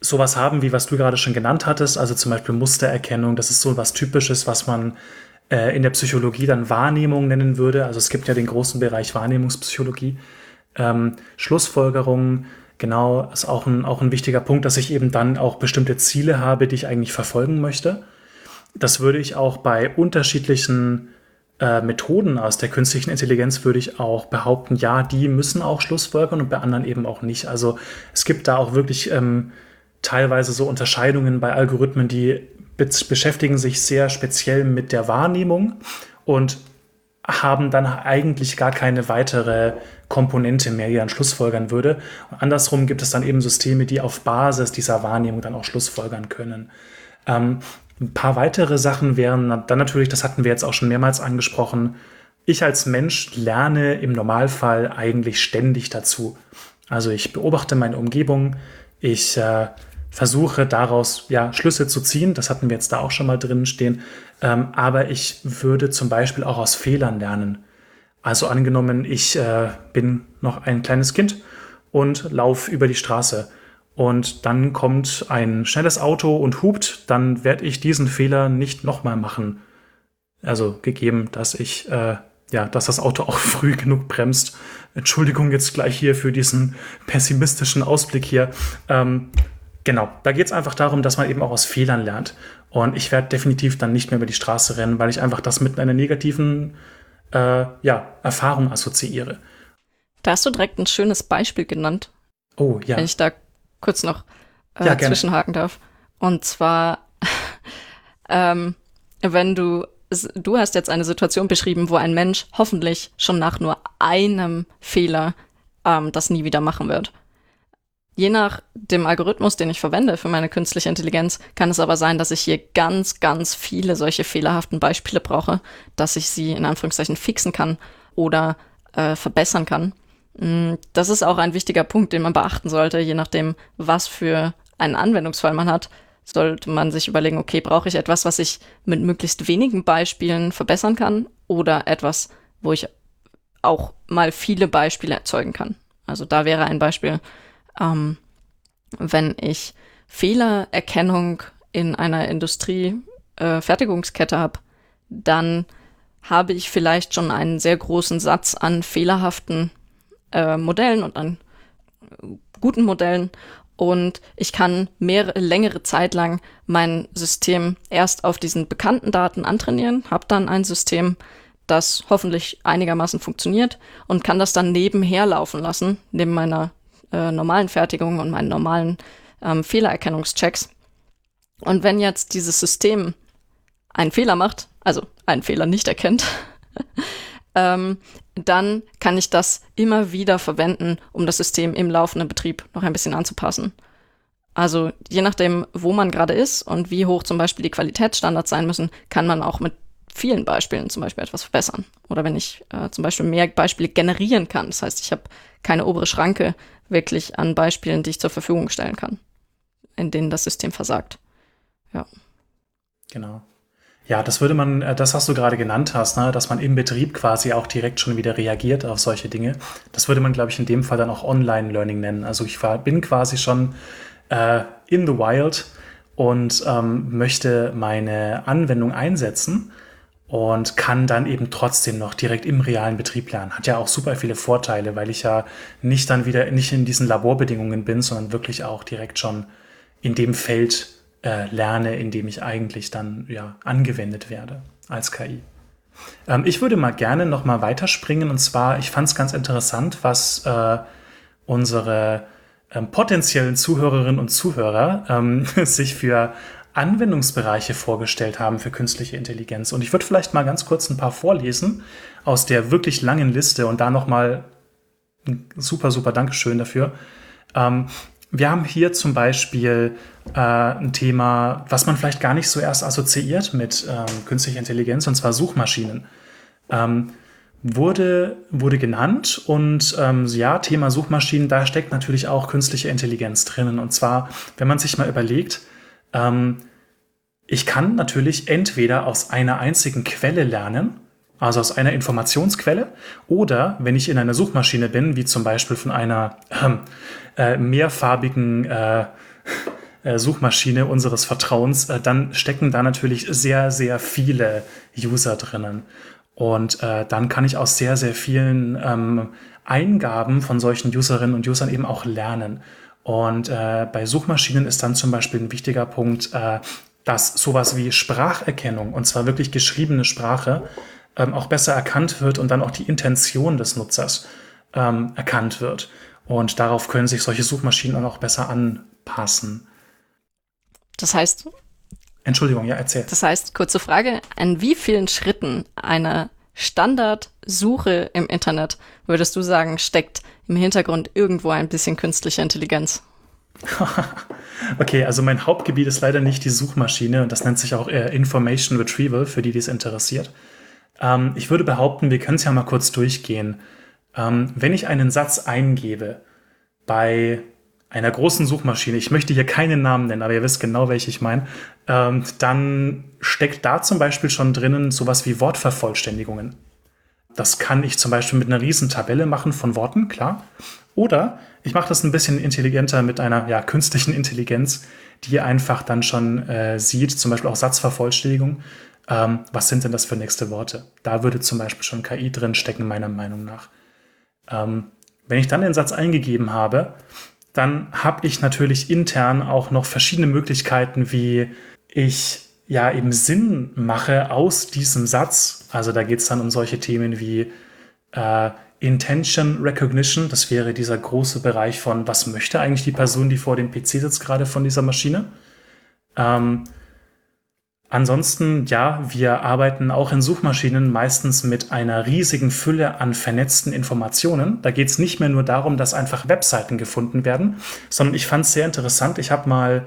sowas haben, wie was du gerade schon genannt hattest, also zum Beispiel Mustererkennung, das ist so was Typisches, was man äh, in der Psychologie dann Wahrnehmung nennen würde. Also es gibt ja den großen Bereich Wahrnehmungspsychologie. Ähm, Schlussfolgerungen, genau, ist auch ein, auch ein wichtiger Punkt, dass ich eben dann auch bestimmte Ziele habe, die ich eigentlich verfolgen möchte. Das würde ich auch bei unterschiedlichen äh, Methoden aus der künstlichen Intelligenz würde ich auch behaupten, ja, die müssen auch Schlussfolgern und bei anderen eben auch nicht. Also es gibt da auch wirklich ähm, teilweise so Unterscheidungen bei Algorithmen, die beschäftigen sich sehr speziell mit der Wahrnehmung und haben dann eigentlich gar keine weitere Komponente mehr, die dann schlussfolgern würde. Und andersrum gibt es dann eben Systeme, die auf Basis dieser Wahrnehmung dann auch schlussfolgern können. Ähm, ein paar weitere Sachen wären dann natürlich, das hatten wir jetzt auch schon mehrmals angesprochen, ich als Mensch lerne im Normalfall eigentlich ständig dazu. Also ich beobachte meine Umgebung, ich äh, versuche daraus ja Schlüsse zu ziehen. Das hatten wir jetzt da auch schon mal drin stehen. Ähm, aber ich würde zum Beispiel auch aus Fehlern lernen. Also angenommen, ich äh, bin noch ein kleines Kind und laufe über die Straße und dann kommt ein schnelles Auto und hupt, dann werde ich diesen Fehler nicht nochmal machen. Also gegeben, dass ich, äh, ja, dass das Auto auch früh genug bremst. Entschuldigung jetzt gleich hier für diesen pessimistischen Ausblick hier. Ähm, genau, da geht es einfach darum, dass man eben auch aus Fehlern lernt. Und ich werde definitiv dann nicht mehr über die Straße rennen, weil ich einfach das mit einer negativen äh, ja, Erfahrung assoziiere. Da hast du direkt ein schönes Beispiel genannt. Oh, ja. Wenn ich da kurz noch äh, ja, zwischenhaken darf. Und zwar, ähm, wenn du, du hast jetzt eine Situation beschrieben, wo ein Mensch hoffentlich schon nach nur einem Fehler ähm, das nie wieder machen wird. Je nach dem Algorithmus, den ich verwende für meine künstliche Intelligenz, kann es aber sein, dass ich hier ganz, ganz viele solche fehlerhaften Beispiele brauche, dass ich sie in Anführungszeichen fixen kann oder äh, verbessern kann. Mm, das ist auch ein wichtiger Punkt, den man beachten sollte, je nachdem, was für einen Anwendungsfall man hat. Sollte man sich überlegen, okay, brauche ich etwas, was ich mit möglichst wenigen Beispielen verbessern kann oder etwas, wo ich auch mal viele Beispiele erzeugen kann. Also da wäre ein Beispiel, ähm, wenn ich Fehlererkennung in einer Industrie-Fertigungskette äh, habe, dann habe ich vielleicht schon einen sehr großen Satz an fehlerhaften äh, Modellen und an guten Modellen. Und ich kann mehr längere Zeit lang mein System erst auf diesen bekannten Daten antrainieren, habe dann ein System, das hoffentlich einigermaßen funktioniert und kann das dann nebenher laufen lassen, neben meiner äh, normalen Fertigung und meinen normalen ähm, Fehlererkennungschecks. Und wenn jetzt dieses System einen Fehler macht, also einen Fehler nicht erkennt, ähm, dann kann ich das immer wieder verwenden, um das System im laufenden Betrieb noch ein bisschen anzupassen. Also je nachdem, wo man gerade ist und wie hoch zum Beispiel die Qualitätsstandards sein müssen, kann man auch mit vielen Beispielen zum Beispiel etwas verbessern. Oder wenn ich äh, zum Beispiel mehr Beispiele generieren kann. Das heißt, ich habe keine obere Schranke wirklich an Beispielen, die ich zur Verfügung stellen kann, in denen das System versagt. Ja. Genau. Ja, das würde man, äh, das, was du gerade genannt hast, ne, dass man im Betrieb quasi auch direkt schon wieder reagiert auf solche Dinge, das würde man, glaube ich, in dem Fall dann auch Online-Learning nennen. Also ich war, bin quasi schon äh, in the wild und ähm, möchte meine Anwendung einsetzen und kann dann eben trotzdem noch direkt im realen Betrieb lernen. Hat ja auch super viele Vorteile, weil ich ja nicht dann wieder nicht in diesen Laborbedingungen bin, sondern wirklich auch direkt schon in dem Feld äh, lerne, in dem ich eigentlich dann ja angewendet werde als KI. Ähm, ich würde mal gerne noch mal weiterspringen und zwar, ich fand es ganz interessant, was äh, unsere ähm, potenziellen Zuhörerinnen und Zuhörer ähm, sich für Anwendungsbereiche vorgestellt haben für künstliche Intelligenz. Und ich würde vielleicht mal ganz kurz ein paar vorlesen aus der wirklich langen Liste und da noch mal ein super, super Dankeschön dafür. Ähm, wir haben hier zum Beispiel äh, ein Thema, was man vielleicht gar nicht so erst assoziiert mit ähm, künstlicher Intelligenz, und zwar Suchmaschinen. Ähm, wurde, wurde genannt und ähm, ja, Thema Suchmaschinen, da steckt natürlich auch künstliche Intelligenz drinnen. Und zwar, wenn man sich mal überlegt, ähm, ich kann natürlich entweder aus einer einzigen Quelle lernen, also aus einer Informationsquelle, oder wenn ich in einer Suchmaschine bin, wie zum Beispiel von einer äh, mehrfarbigen äh, äh, Suchmaschine unseres Vertrauens, äh, dann stecken da natürlich sehr, sehr viele User drinnen. Und äh, dann kann ich aus sehr, sehr vielen ähm, Eingaben von solchen Userinnen und Usern eben auch lernen. Und äh, bei Suchmaschinen ist dann zum Beispiel ein wichtiger Punkt, äh, dass sowas wie Spracherkennung, und zwar wirklich geschriebene Sprache, ähm, auch besser erkannt wird und dann auch die Intention des Nutzers ähm, erkannt wird. Und darauf können sich solche Suchmaschinen dann auch besser anpassen. Das heißt. Entschuldigung, ja, erzähl. Das heißt, kurze Frage, an wie vielen Schritten einer Standardsuche im Internet würdest du sagen, steckt im Hintergrund irgendwo ein bisschen künstliche Intelligenz? okay, also mein Hauptgebiet ist leider nicht die Suchmaschine und das nennt sich auch äh, Information Retrieval, für die, die es interessiert. Ähm, ich würde behaupten, wir können es ja mal kurz durchgehen. Ähm, wenn ich einen Satz eingebe bei einer großen Suchmaschine, ich möchte hier keinen Namen nennen, aber ihr wisst genau, welche ich meine, ähm, dann steckt da zum Beispiel schon drinnen sowas wie Wortvervollständigungen. Das kann ich zum Beispiel mit einer riesen Tabelle machen von Worten, klar. Oder ich mache das ein bisschen intelligenter mit einer ja, künstlichen Intelligenz, die einfach dann schon äh, sieht, zum Beispiel auch Satzvervollständigung. Ähm, was sind denn das für nächste Worte? Da würde zum Beispiel schon KI drin stecken, meiner Meinung nach. Ähm, wenn ich dann den Satz eingegeben habe, dann habe ich natürlich intern auch noch verschiedene Möglichkeiten, wie ich ja eben Sinn mache aus diesem Satz. Also da geht es dann um solche Themen wie äh, Intention Recognition. Das wäre dieser große Bereich von, was möchte eigentlich die Person, die vor dem PC sitzt, gerade von dieser Maschine. Ähm, ansonsten, ja, wir arbeiten auch in Suchmaschinen meistens mit einer riesigen Fülle an vernetzten Informationen. Da geht es nicht mehr nur darum, dass einfach Webseiten gefunden werden, sondern ich fand es sehr interessant. Ich habe mal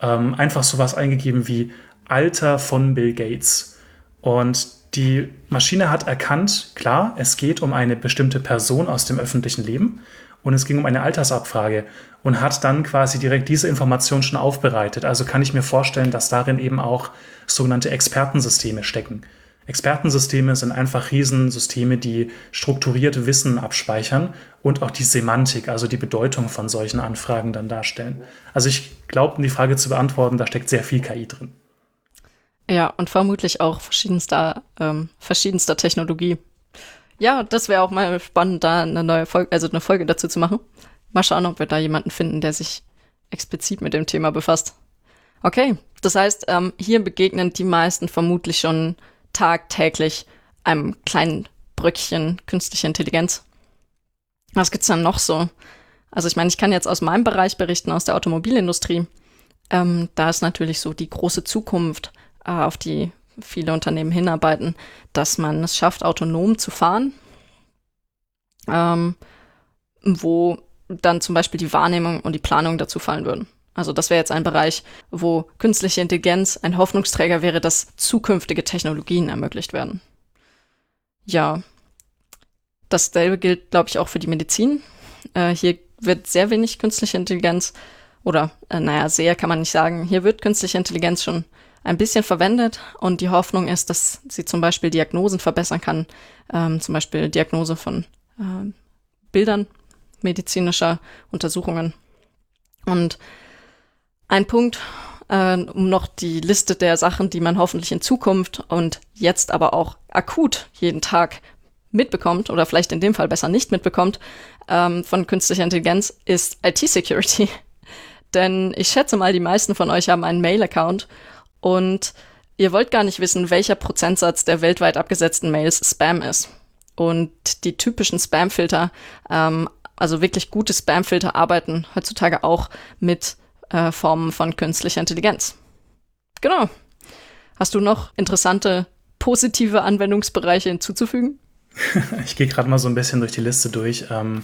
ähm, einfach sowas eingegeben wie Alter von Bill Gates. Und die Maschine hat erkannt, klar, es geht um eine bestimmte Person aus dem öffentlichen Leben und es ging um eine Altersabfrage und hat dann quasi direkt diese Information schon aufbereitet. Also kann ich mir vorstellen, dass darin eben auch sogenannte Expertensysteme stecken. Expertensysteme sind einfach Riesensysteme, die strukturierte Wissen abspeichern und auch die Semantik, also die Bedeutung von solchen Anfragen dann darstellen. Also ich glaube, um die Frage zu beantworten, da steckt sehr viel KI drin. Ja, und vermutlich auch verschiedenster, ähm, verschiedenster Technologie. Ja, das wäre auch mal spannend, da eine neue Folge, also eine Folge dazu zu machen. Mal schauen, ob wir da jemanden finden, der sich explizit mit dem Thema befasst. Okay, das heißt, ähm, hier begegnen die meisten vermutlich schon tagtäglich einem kleinen Bröckchen künstliche Intelligenz. Was gibt's dann noch so? Also ich meine, ich kann jetzt aus meinem Bereich berichten, aus der Automobilindustrie. Ähm, da ist natürlich so die große Zukunft, auf die viele Unternehmen hinarbeiten, dass man es schafft, autonom zu fahren, ähm, wo dann zum Beispiel die Wahrnehmung und die Planung dazu fallen würden. Also das wäre jetzt ein Bereich, wo künstliche Intelligenz ein Hoffnungsträger wäre, dass zukünftige Technologien ermöglicht werden. Ja, dasselbe gilt, glaube ich, auch für die Medizin. Äh, hier wird sehr wenig künstliche Intelligenz oder, äh, naja, sehr kann man nicht sagen. Hier wird künstliche Intelligenz schon ein bisschen verwendet und die Hoffnung ist, dass sie zum Beispiel Diagnosen verbessern kann, ähm, zum Beispiel Diagnose von äh, Bildern medizinischer Untersuchungen. Und ein Punkt, äh, um noch die Liste der Sachen, die man hoffentlich in Zukunft und jetzt aber auch akut jeden Tag mitbekommt oder vielleicht in dem Fall besser nicht mitbekommt ähm, von künstlicher Intelligenz, ist IT-Security. Denn ich schätze mal, die meisten von euch haben einen Mail-Account und ihr wollt gar nicht wissen, welcher Prozentsatz der weltweit abgesetzten Mails Spam ist. Und die typischen Spam-Filter, ähm, also wirklich gute Spam-Filter arbeiten heutzutage auch mit äh, Formen von künstlicher Intelligenz. Genau. Hast du noch interessante positive Anwendungsbereiche hinzuzufügen? ich gehe gerade mal so ein bisschen durch die Liste durch. Ähm,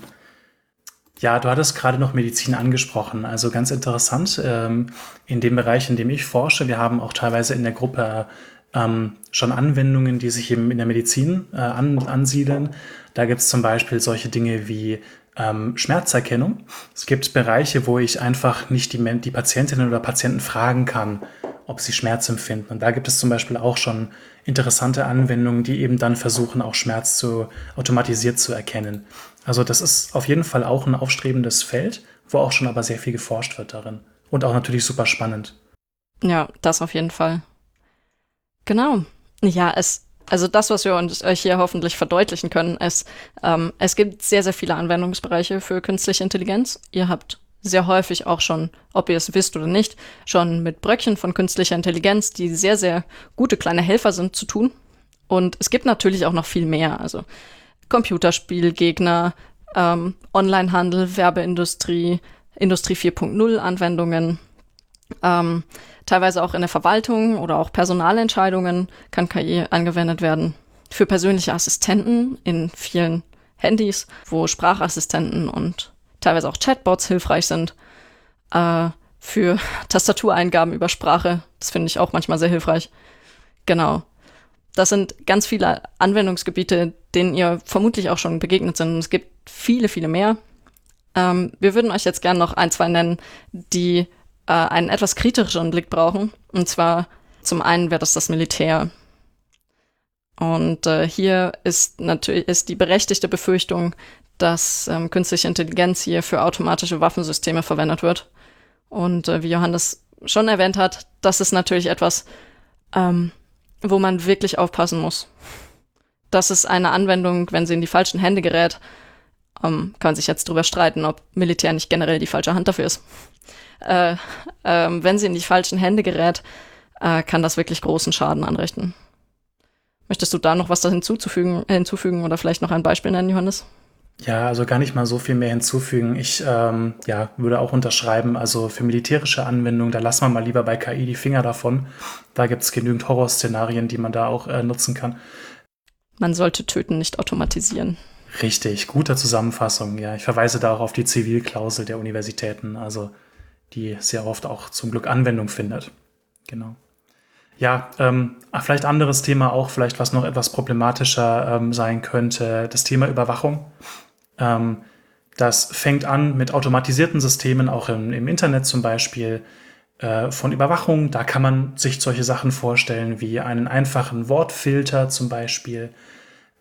ja, du hattest gerade noch Medizin angesprochen. Also ganz interessant. Ähm, in dem Bereich, in dem ich forsche, wir haben auch teilweise in der Gruppe ähm, schon Anwendungen, die sich eben in der Medizin äh, an, ansiedeln. Da gibt es zum Beispiel solche Dinge wie ähm, Schmerzerkennung. Es gibt Bereiche, wo ich einfach nicht die, die Patientinnen oder Patienten fragen kann, ob sie Schmerz empfinden. Und da gibt es zum Beispiel auch schon interessante Anwendungen, die eben dann versuchen, auch Schmerz zu automatisiert zu erkennen. Also das ist auf jeden Fall auch ein aufstrebendes Feld, wo auch schon aber sehr viel geforscht wird darin. Und auch natürlich super spannend. Ja, das auf jeden Fall. Genau. Ja, es also das, was wir uns euch hier hoffentlich verdeutlichen können, ist, ähm, es gibt sehr, sehr viele Anwendungsbereiche für künstliche Intelligenz. Ihr habt sehr häufig auch schon, ob ihr es wisst oder nicht, schon mit Bröckchen von künstlicher Intelligenz, die sehr, sehr gute kleine Helfer sind, zu tun. Und es gibt natürlich auch noch viel mehr. Also Computerspielgegner, ähm, Onlinehandel, Werbeindustrie, Industrie 4.0 Anwendungen. Ähm, Teilweise auch in der Verwaltung oder auch Personalentscheidungen kann KI angewendet werden. Für persönliche Assistenten in vielen Handys, wo Sprachassistenten und teilweise auch Chatbots hilfreich sind. Äh, für Tastatureingaben über Sprache, das finde ich auch manchmal sehr hilfreich. Genau. Das sind ganz viele Anwendungsgebiete, denen ihr vermutlich auch schon begegnet sind. Es gibt viele, viele mehr. Ähm, wir würden euch jetzt gerne noch ein, zwei nennen, die äh, einen etwas kritischeren Blick brauchen. Und zwar zum einen wäre das das Militär. Und äh, hier ist natürlich ist die berechtigte Befürchtung, dass ähm, künstliche Intelligenz hier für automatische Waffensysteme verwendet wird. Und äh, wie Johannes schon erwähnt hat, das ist natürlich etwas, ähm, wo man wirklich aufpassen muss. Das ist eine Anwendung, wenn sie in die falschen Hände gerät, ähm, kann man sich jetzt drüber streiten, ob Militär nicht generell die falsche Hand dafür ist. Äh, äh, wenn sie in die falschen Hände gerät, äh, kann das wirklich großen Schaden anrichten. Möchtest du da noch was hinzuzufügen, hinzufügen oder vielleicht noch ein Beispiel nennen, Johannes? Ja, also gar nicht mal so viel mehr hinzufügen. Ich ähm, ja, würde auch unterschreiben, also für militärische Anwendungen, da lassen wir mal lieber bei KI die Finger davon. Da gibt es genügend Horrorszenarien, die man da auch äh, nutzen kann. Man sollte Töten nicht automatisieren. Richtig, guter Zusammenfassung. Ja, ich verweise da auch auf die Zivilklausel der Universitäten, also die sehr oft auch zum Glück Anwendung findet. Genau. Ja, ähm, vielleicht anderes Thema auch, vielleicht was noch etwas problematischer ähm, sein könnte, das Thema Überwachung. Ähm, das fängt an mit automatisierten Systemen, auch im, im Internet zum Beispiel, äh, von Überwachung. Da kann man sich solche Sachen vorstellen wie einen einfachen Wortfilter zum Beispiel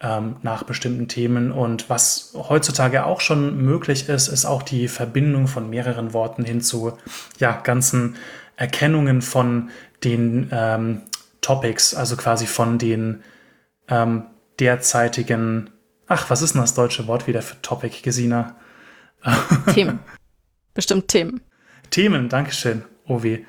ähm, nach bestimmten Themen. Und was heutzutage auch schon möglich ist, ist auch die Verbindung von mehreren Worten hin zu ja, ganzen Erkennungen von den ähm, Topics, also quasi von den ähm, derzeitigen, ach, was ist denn das deutsche Wort wieder für Topic, Gesina? Themen. Bestimmt Themen. Themen, Dankeschön, Ovi.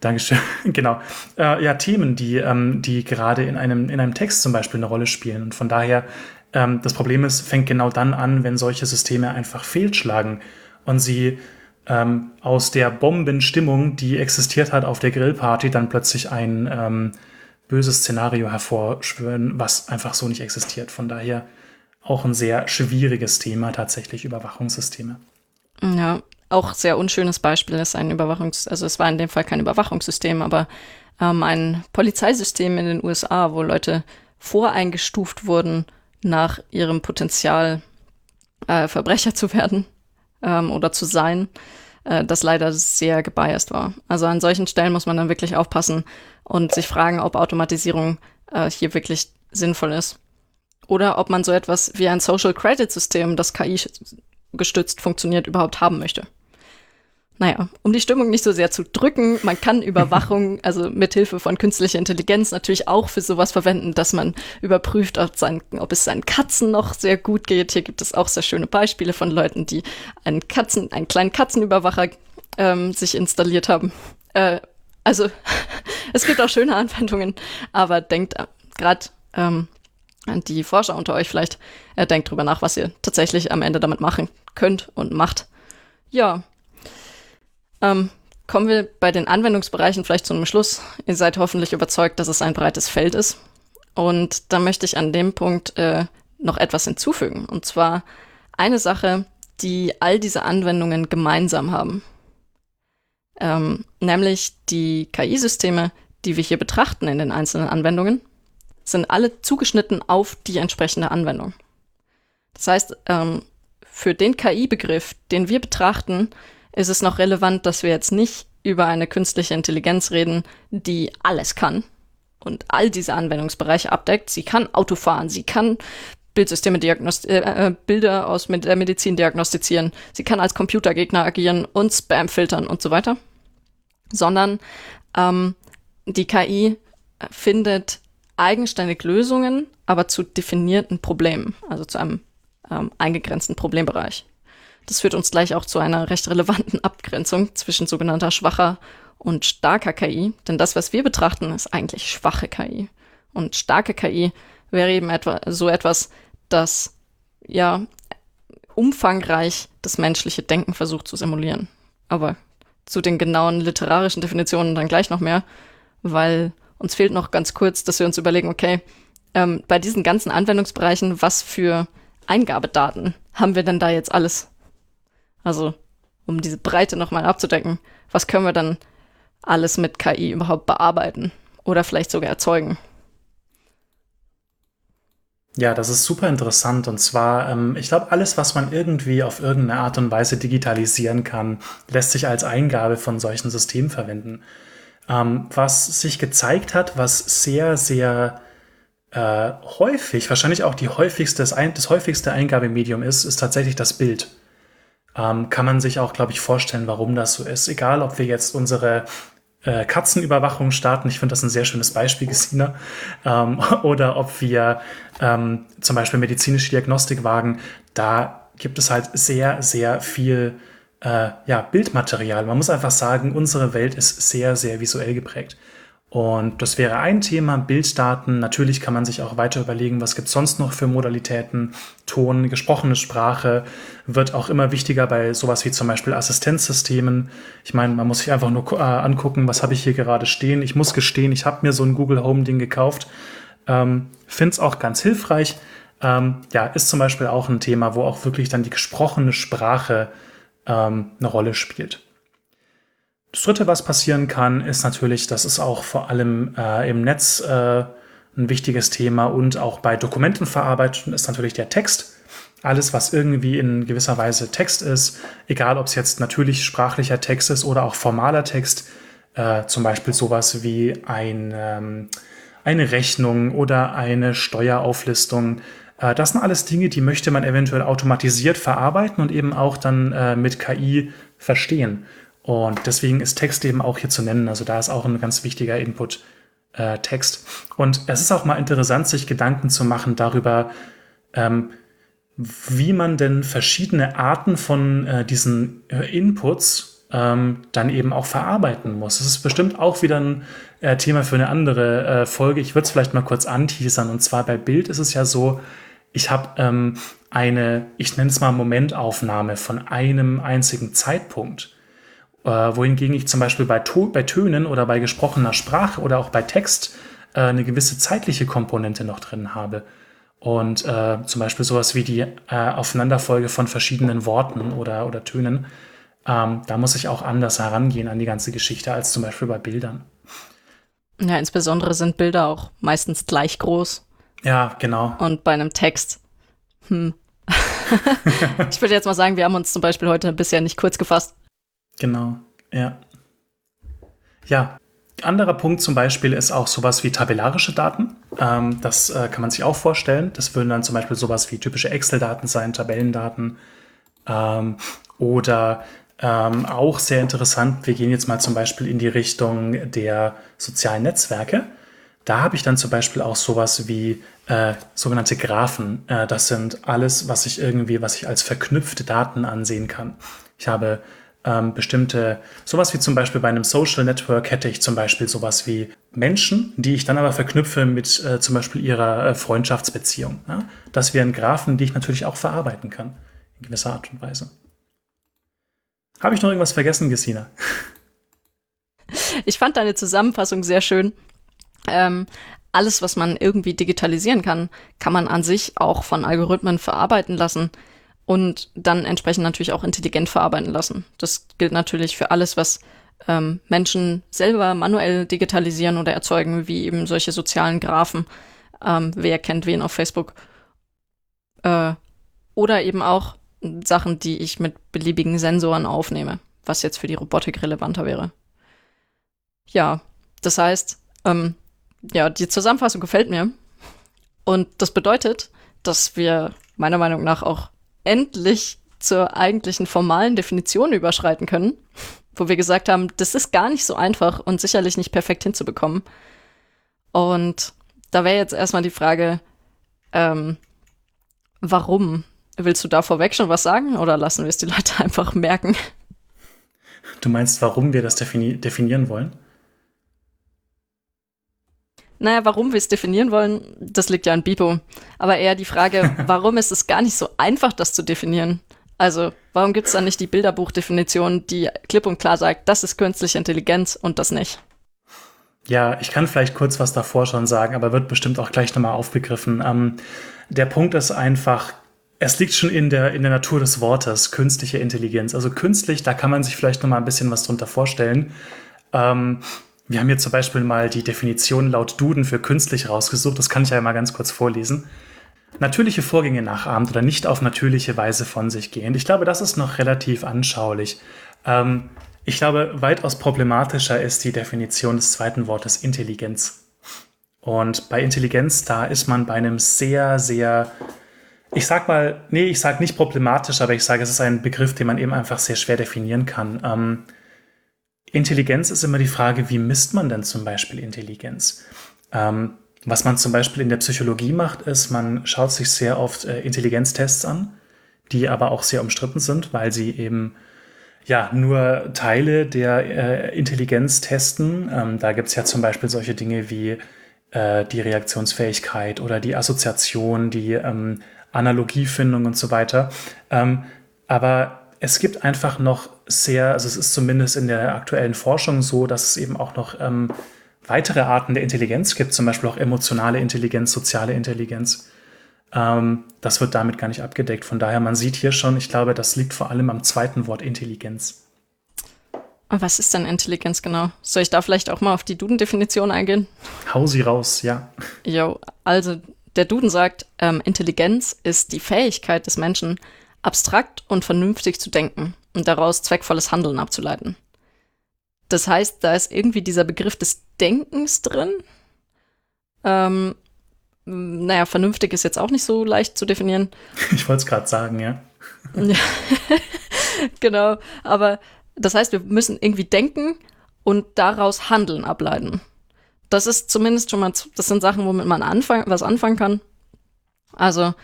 Dankeschön. genau. Äh, ja, Themen, die, ähm, die gerade in einem, in einem Text zum Beispiel eine Rolle spielen. Und von daher, ähm, das Problem ist, fängt genau dann an, wenn solche Systeme einfach fehlschlagen und sie ähm, aus der Bombenstimmung, die existiert hat auf der Grillparty, dann plötzlich ein ähm, böses Szenario hervorschwören, was einfach so nicht existiert. Von daher auch ein sehr schwieriges Thema tatsächlich Überwachungssysteme. Ja, auch sehr unschönes Beispiel ist ein Überwachungs-, also es war in dem Fall kein Überwachungssystem, aber ähm, ein Polizeisystem in den USA, wo Leute voreingestuft wurden nach ihrem Potenzial, äh, Verbrecher zu werden ähm, oder zu sein, äh, das leider sehr gebiased war. Also an solchen Stellen muss man dann wirklich aufpassen und sich fragen, ob Automatisierung äh, hier wirklich sinnvoll ist. Oder ob man so etwas wie ein Social Credit System, das KI gestützt funktioniert, überhaupt haben möchte. Naja, um die Stimmung nicht so sehr zu drücken, man kann Überwachung, also mithilfe von künstlicher Intelligenz natürlich auch für sowas verwenden, dass man überprüft, ob, sein, ob es seinen Katzen noch sehr gut geht. Hier gibt es auch sehr schöne Beispiele von Leuten, die einen Katzen, einen kleinen Katzenüberwacher ähm, sich installiert haben. Äh, also es gibt auch schöne Anwendungen, aber denkt äh, gerade ähm, die Forscher unter euch vielleicht, äh, denkt drüber nach, was ihr tatsächlich am Ende damit machen könnt und macht. Ja, ähm, kommen wir bei den Anwendungsbereichen vielleicht zu einem Schluss. Ihr seid hoffentlich überzeugt, dass es ein breites Feld ist. Und da möchte ich an dem Punkt äh, noch etwas hinzufügen. Und zwar eine Sache, die all diese Anwendungen gemeinsam haben. Ähm, nämlich die KI-Systeme, die wir hier betrachten in den einzelnen Anwendungen, sind alle zugeschnitten auf die entsprechende Anwendung. Das heißt, ähm, für den KI-Begriff, den wir betrachten, ist es noch relevant, dass wir jetzt nicht über eine künstliche Intelligenz reden, die alles kann und all diese Anwendungsbereiche abdeckt. Sie kann Auto fahren, sie kann Bildsysteme diagnosti äh, äh, Bilder aus mit der Medizin diagnostizieren, sie kann als Computergegner agieren und Spam filtern und so weiter. Sondern ähm, die KI findet eigenständig Lösungen, aber zu definierten Problemen, also zu einem ähm, eingegrenzten Problembereich. Das führt uns gleich auch zu einer recht relevanten Abgrenzung zwischen sogenannter schwacher und starker KI. Denn das, was wir betrachten, ist eigentlich schwache KI. Und starke KI wäre eben etwa so etwas, das ja umfangreich das menschliche Denken versucht zu simulieren. Aber zu den genauen literarischen Definitionen dann gleich noch mehr, weil uns fehlt noch ganz kurz, dass wir uns überlegen, okay, ähm, bei diesen ganzen Anwendungsbereichen, was für Eingabedaten haben wir denn da jetzt alles? Also, um diese Breite nochmal abzudecken, was können wir dann alles mit KI überhaupt bearbeiten oder vielleicht sogar erzeugen? Ja, das ist super interessant. Und zwar, ähm, ich glaube, alles, was man irgendwie auf irgendeine Art und Weise digitalisieren kann, lässt sich als Eingabe von solchen Systemen verwenden. Ähm, was sich gezeigt hat, was sehr, sehr äh, häufig, wahrscheinlich auch die häufigste, das, ein, das häufigste Eingabemedium ist, ist tatsächlich das Bild. Ähm, kann man sich auch, glaube ich, vorstellen, warum das so ist. Egal, ob wir jetzt unsere äh, Katzenüberwachung starten, ich finde das ein sehr schönes Beispiel, Gesina, ähm, oder ob wir ähm, zum Beispiel medizinische Diagnostik wagen, da gibt es halt sehr, sehr viel äh, ja, Bildmaterial. Man muss einfach sagen, unsere Welt ist sehr, sehr visuell geprägt. Und das wäre ein Thema, Bilddaten. Natürlich kann man sich auch weiter überlegen, was gibt es sonst noch für Modalitäten. Ton, gesprochene Sprache wird auch immer wichtiger bei sowas wie zum Beispiel Assistenzsystemen. Ich meine, man muss sich einfach nur äh, angucken, was habe ich hier gerade stehen. Ich muss gestehen, ich habe mir so ein Google Home Ding gekauft. Ähm, Finde es auch ganz hilfreich. Ähm, ja, ist zum Beispiel auch ein Thema, wo auch wirklich dann die gesprochene Sprache ähm, eine Rolle spielt. Das Dritte, was passieren kann, ist natürlich, dass es auch vor allem äh, im Netz äh, ein wichtiges Thema und auch bei Dokumentenverarbeitung ist natürlich der Text. Alles, was irgendwie in gewisser Weise Text ist, egal ob es jetzt natürlich sprachlicher Text ist oder auch formaler Text, äh, zum Beispiel sowas wie ein, ähm, eine Rechnung oder eine Steuerauflistung. Äh, das sind alles Dinge, die möchte man eventuell automatisiert verarbeiten und eben auch dann äh, mit KI verstehen. Und deswegen ist Text eben auch hier zu nennen. Also da ist auch ein ganz wichtiger Input äh, Text. Und es ist auch mal interessant, sich Gedanken zu machen darüber, ähm, wie man denn verschiedene Arten von äh, diesen äh, Inputs ähm, dann eben auch verarbeiten muss. Das ist bestimmt auch wieder ein äh, Thema für eine andere Folge. Ich würde es vielleicht mal kurz anteasern. Und zwar bei Bild ist es ja so, ich habe ähm, eine, ich nenne es mal Momentaufnahme von einem einzigen Zeitpunkt. Äh, wohingegen ich zum Beispiel bei, to bei Tönen oder bei gesprochener Sprache oder auch bei Text äh, eine gewisse zeitliche Komponente noch drin habe. Und äh, zum Beispiel sowas wie die äh, Aufeinanderfolge von verschiedenen Worten oder, oder Tönen. Ähm, da muss ich auch anders herangehen an die ganze Geschichte als zum Beispiel bei Bildern. Ja, insbesondere sind Bilder auch meistens gleich groß. Ja, genau. Und bei einem Text, hm. ich würde jetzt mal sagen, wir haben uns zum Beispiel heute bisher nicht kurz gefasst. Genau, ja. Ja, anderer Punkt zum Beispiel ist auch sowas wie tabellarische Daten. Ähm, das äh, kann man sich auch vorstellen. Das würden dann zum Beispiel sowas wie typische Excel-Daten sein, Tabellendaten. Ähm, oder ähm, auch sehr interessant, wir gehen jetzt mal zum Beispiel in die Richtung der sozialen Netzwerke. Da habe ich dann zum Beispiel auch sowas wie äh, sogenannte Graphen. Äh, das sind alles, was ich irgendwie, was ich als verknüpfte Daten ansehen kann. Ich habe ähm, bestimmte, sowas wie zum Beispiel bei einem Social Network hätte ich zum Beispiel sowas wie Menschen, die ich dann aber verknüpfe mit äh, zum Beispiel ihrer äh, Freundschaftsbeziehung. Ja? Das wären Graphen, die ich natürlich auch verarbeiten kann, in gewisser Art und Weise. Habe ich noch irgendwas vergessen, Gesina? Ich fand deine Zusammenfassung sehr schön. Ähm, alles, was man irgendwie digitalisieren kann, kann man an sich auch von Algorithmen verarbeiten lassen und dann entsprechend natürlich auch intelligent verarbeiten lassen. Das gilt natürlich für alles, was ähm, Menschen selber manuell digitalisieren oder erzeugen, wie eben solche sozialen Graphen. Ähm, wer kennt wen auf Facebook? Äh, oder eben auch Sachen, die ich mit beliebigen Sensoren aufnehme, was jetzt für die Robotik relevanter wäre. Ja, das heißt, ähm, ja, die Zusammenfassung gefällt mir. Und das bedeutet, dass wir meiner Meinung nach auch endlich zur eigentlichen formalen Definition überschreiten können, wo wir gesagt haben, das ist gar nicht so einfach und sicherlich nicht perfekt hinzubekommen. Und da wäre jetzt erstmal die Frage, ähm, warum? Willst du da vorweg schon was sagen oder lassen wir es die Leute einfach merken? Du meinst, warum wir das defini definieren wollen? Naja, warum wir es definieren wollen, das liegt ja an Bipo. Aber eher die Frage, warum ist es gar nicht so einfach, das zu definieren? Also, warum gibt es dann nicht die Bilderbuchdefinition, die klipp und klar sagt, das ist künstliche Intelligenz und das nicht? Ja, ich kann vielleicht kurz was davor schon sagen, aber wird bestimmt auch gleich nochmal aufgegriffen. Ähm, der Punkt ist einfach, es liegt schon in der, in der Natur des Wortes, künstliche Intelligenz. Also künstlich, da kann man sich vielleicht nochmal ein bisschen was drunter vorstellen. Ähm, wir haben hier zum Beispiel mal die Definition laut Duden für künstlich rausgesucht. Das kann ich ja mal ganz kurz vorlesen. Natürliche Vorgänge nachahmt oder nicht auf natürliche Weise von sich gehend. Ich glaube, das ist noch relativ anschaulich. Ähm, ich glaube, weitaus problematischer ist die Definition des zweiten Wortes Intelligenz. Und bei Intelligenz, da ist man bei einem sehr, sehr, ich sag mal, nee, ich sag nicht problematisch, aber ich sage, es ist ein Begriff, den man eben einfach sehr schwer definieren kann. Ähm, Intelligenz ist immer die Frage, wie misst man denn zum Beispiel Intelligenz? Ähm, was man zum Beispiel in der Psychologie macht, ist, man schaut sich sehr oft äh, Intelligenztests an, die aber auch sehr umstritten sind, weil sie eben ja nur Teile der äh, Intelligenz testen. Ähm, da gibt es ja zum Beispiel solche Dinge wie äh, die Reaktionsfähigkeit oder die Assoziation, die ähm, Analogiefindung und so weiter. Ähm, aber es gibt einfach noch sehr, also es ist zumindest in der aktuellen Forschung so, dass es eben auch noch ähm, weitere Arten der Intelligenz gibt, zum Beispiel auch emotionale Intelligenz, soziale Intelligenz. Ähm, das wird damit gar nicht abgedeckt. Von daher, man sieht hier schon, ich glaube, das liegt vor allem am zweiten Wort Intelligenz. Und was ist denn Intelligenz genau? Soll ich da vielleicht auch mal auf die Duden-Definition eingehen? Hau sie raus, ja. Jo, also der Duden sagt, ähm, Intelligenz ist die Fähigkeit des Menschen, abstrakt und vernünftig zu denken und daraus zweckvolles Handeln abzuleiten. Das heißt, da ist irgendwie dieser Begriff des Denkens drin. Ähm, naja, vernünftig ist jetzt auch nicht so leicht zu definieren. Ich wollte es gerade sagen, ja. genau, aber das heißt, wir müssen irgendwie denken und daraus Handeln ableiten. Das ist zumindest schon mal, das sind Sachen, womit man anfang, was anfangen kann. Also,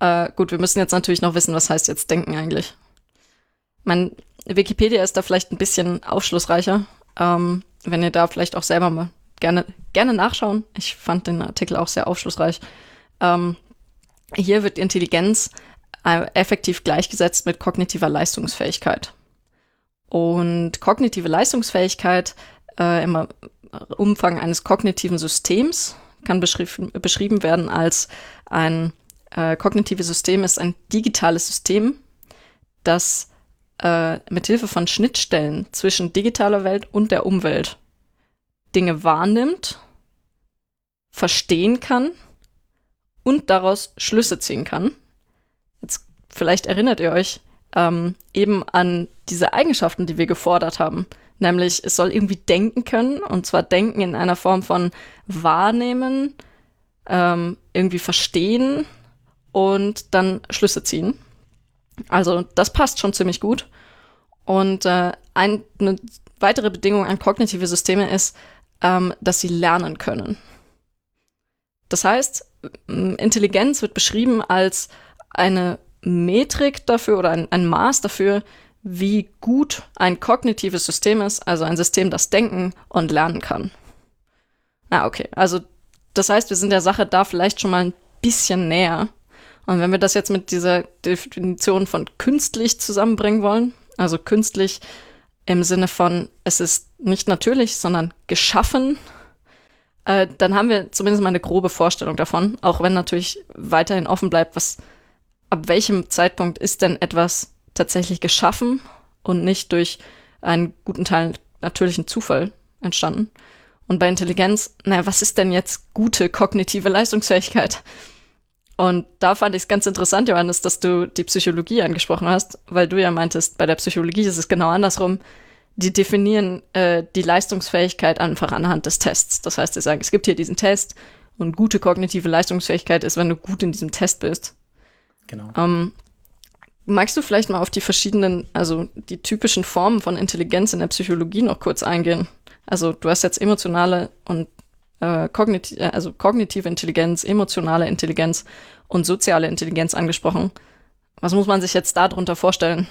äh, gut, wir müssen jetzt natürlich noch wissen, was heißt jetzt denken eigentlich. Mein Wikipedia ist da vielleicht ein bisschen aufschlussreicher. Ähm, wenn ihr da vielleicht auch selber mal gerne, gerne nachschauen. Ich fand den Artikel auch sehr aufschlussreich. Ähm, hier wird Intelligenz äh, effektiv gleichgesetzt mit kognitiver Leistungsfähigkeit. Und kognitive Leistungsfähigkeit äh, im Umfang eines kognitiven Systems kann beschrieben, beschrieben werden als ein äh, kognitives System ist ein digitales System, das äh, mit Hilfe von Schnittstellen zwischen digitaler Welt und der Umwelt Dinge wahrnimmt, verstehen kann und daraus Schlüsse ziehen kann. Jetzt vielleicht erinnert ihr euch ähm, eben an diese Eigenschaften, die wir gefordert haben. Nämlich, es soll irgendwie denken können, und zwar denken in einer Form von wahrnehmen, ähm, irgendwie verstehen und dann Schlüsse ziehen. Also das passt schon ziemlich gut. Und äh, ein, eine weitere Bedingung an kognitive Systeme ist, ähm, dass sie lernen können. Das heißt, Intelligenz wird beschrieben als eine Metrik dafür oder ein, ein Maß dafür, wie gut ein kognitives System ist, also ein System, das denken und lernen kann. Ah, okay. Also das heißt, wir sind der Sache da vielleicht schon mal ein bisschen näher. Und wenn wir das jetzt mit dieser Definition von künstlich zusammenbringen wollen, also künstlich im Sinne von, es ist nicht natürlich, sondern geschaffen, äh, dann haben wir zumindest mal eine grobe Vorstellung davon, auch wenn natürlich weiterhin offen bleibt, was, ab welchem Zeitpunkt ist denn etwas tatsächlich geschaffen und nicht durch einen guten Teil natürlichen Zufall entstanden. Und bei Intelligenz, naja, was ist denn jetzt gute kognitive Leistungsfähigkeit? Und da fand ich es ganz interessant, Johannes, dass du die Psychologie angesprochen hast, weil du ja meintest, bei der Psychologie ist es genau andersrum. Die definieren äh, die Leistungsfähigkeit einfach anhand des Tests. Das heißt, sie sagen, es gibt hier diesen Test und gute kognitive Leistungsfähigkeit ist, wenn du gut in diesem Test bist. Genau. Ähm, magst du vielleicht mal auf die verschiedenen, also die typischen Formen von Intelligenz in der Psychologie noch kurz eingehen? Also du hast jetzt emotionale und äh, kognit äh, also kognitive Intelligenz, emotionale Intelligenz und soziale Intelligenz angesprochen. Was muss man sich jetzt darunter vorstellen?